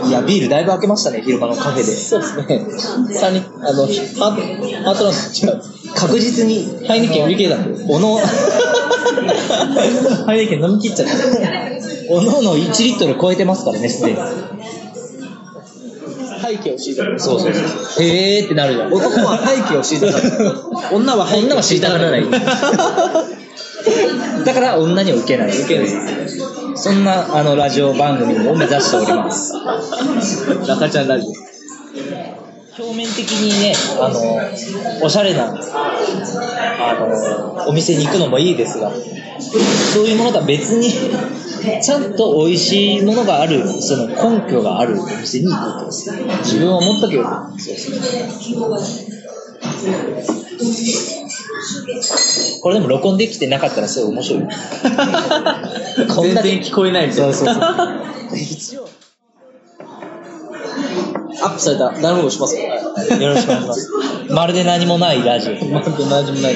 いや、ビールだいぶ開けましたね、昼間のカフェで。そうですね。三人、あの、ハート、ハートランド違う。確実に、ハイネケン売り切れたんで。おの、ハイネケン飲み切っちゃった。おのおの1リットル超えてますからね、すでに。背景を敷いた。そうそうそう。へーってなるじゃん。男は背景を敷いた。女は背景女は知りたがらない。だから女には受けない。受けないそんなあのラジオ番組を目指しております。中ちゃんラジ表面的にね、あの、おしゃれな、あの、お店に行くのもいいですが、そういうものとは別に、ちゃんと美味しいものがある、その根拠があるお店に行くと。自分は思ったけど、そうそう。これでも録音できてなかったらすごい面白い。こん全然聞こえないみたいなそうそうそう。一応。アップされたダウンロードしますかよろしくお願いします。まるで何もないラジオ。まず何もない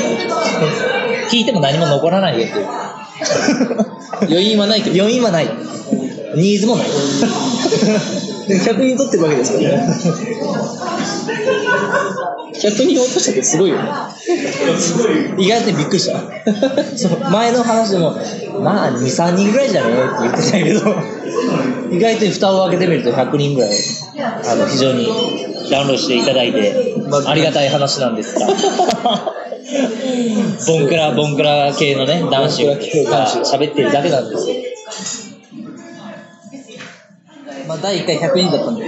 聞いても何も残らないよっていう。余韻はないけど。余韻はない。ニーズもない。100人取ってるわけですからね。100人落としたってすごいよね。意外とびっくりした。そう前の話でも、まあ2、3人ぐらいじゃねえって言ってたけど、意外と蓋を開けてみると100人ぐらい、あの、非常にダウンロードしていただいて、ありがたい話なんですが。ボンクラ、ボンクラ系のね、男子が喋ってるだけなんですよ。まあ、第1回100人だったんで、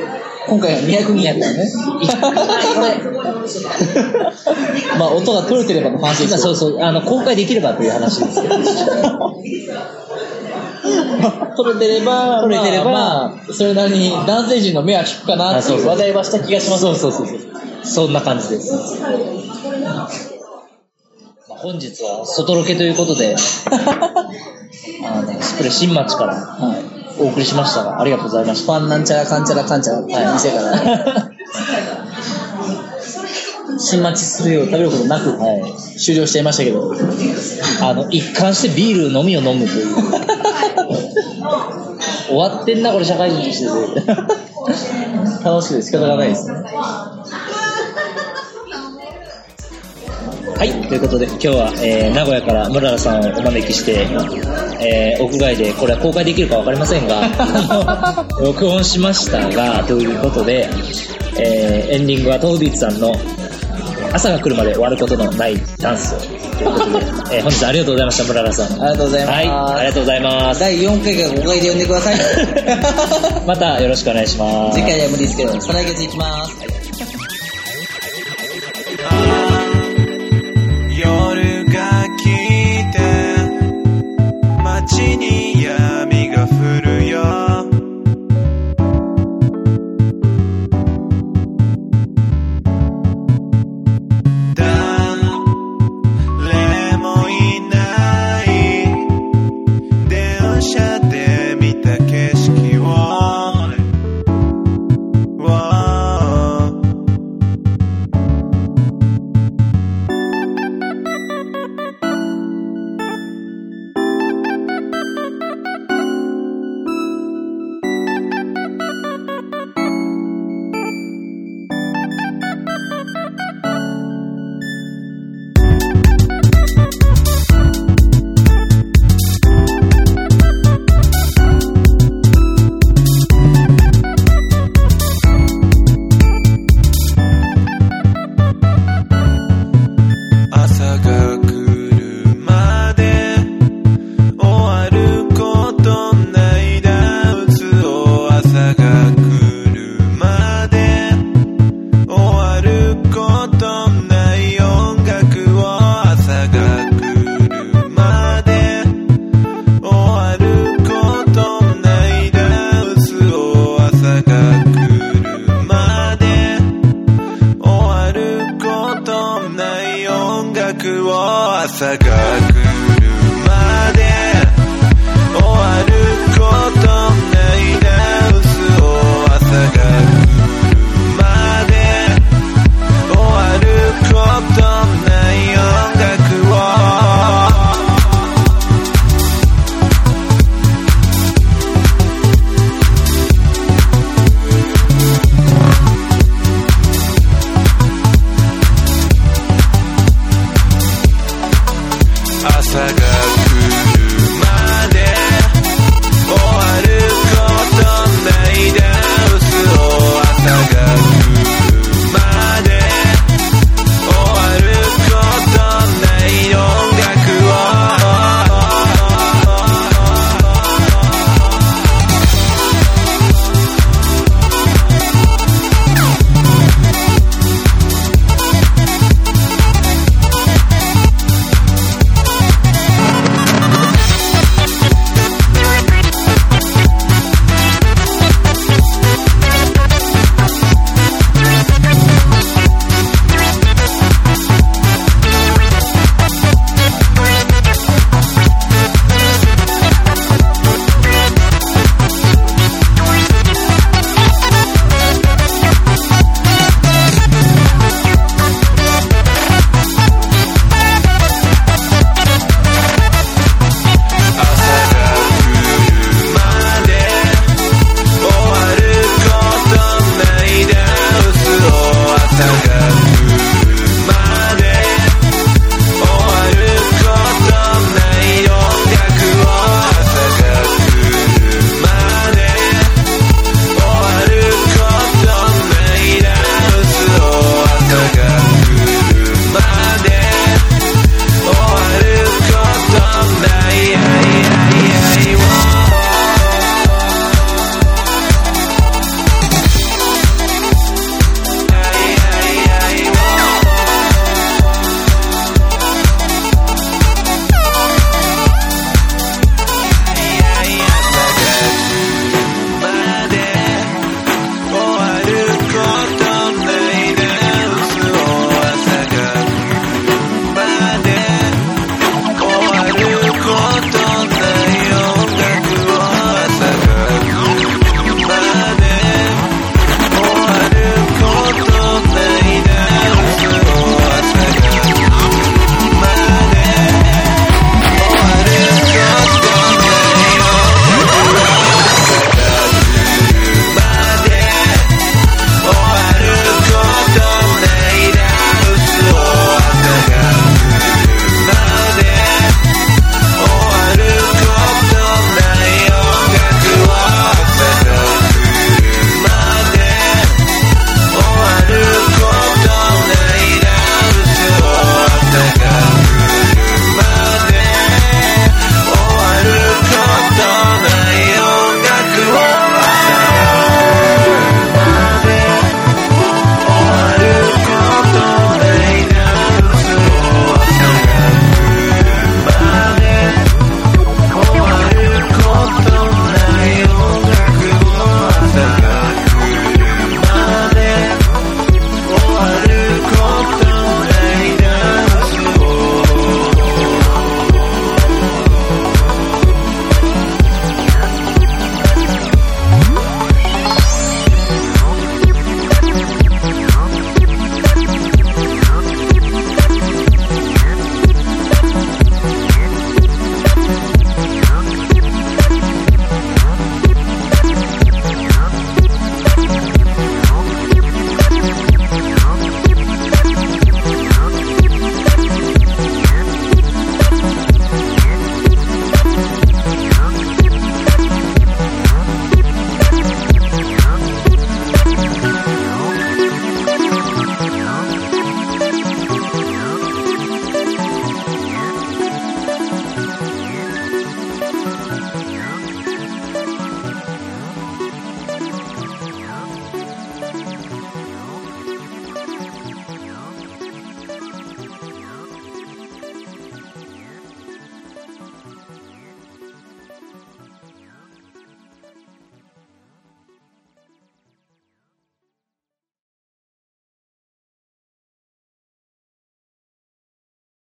今回は200人やったよね。まあ、音が取れてればの話ですそうそう、あの、公開できればという話ですけど。取れてれば、取れてればまあ、まあそれなりに男性陣の目は利くかなっていう話題はした気がします。そうそうそうそう。そんな感じです。まあ本日は外ロケということで、あの、スプレー新町からはい。お送りしましたが、ありがとうございましファンなんちゃらかんちゃらかんちゃらっていう店から、た。新町スプレーを食べることなく、はい。終了しちゃいましたけど、あの、一貫してビール飲みを飲むという。終わってんな、これ社会人として。楽しくて仕方がないですね。はい、ということで今日は、えー名古屋から村田さんをお招きして、えー屋外でこれは公開できるか分かりませんが、録音しましたが、ということで、えーエンディングはトービーツさんの朝が来るまで終わることのないダンスを。ということで、えー本日ありがとうございました、村田さん。ありがとうございます。はい、ありがとうございます。第4回から5回で呼んでください。またよろしくお願いします。次回は無理ですけど、再来月行きます。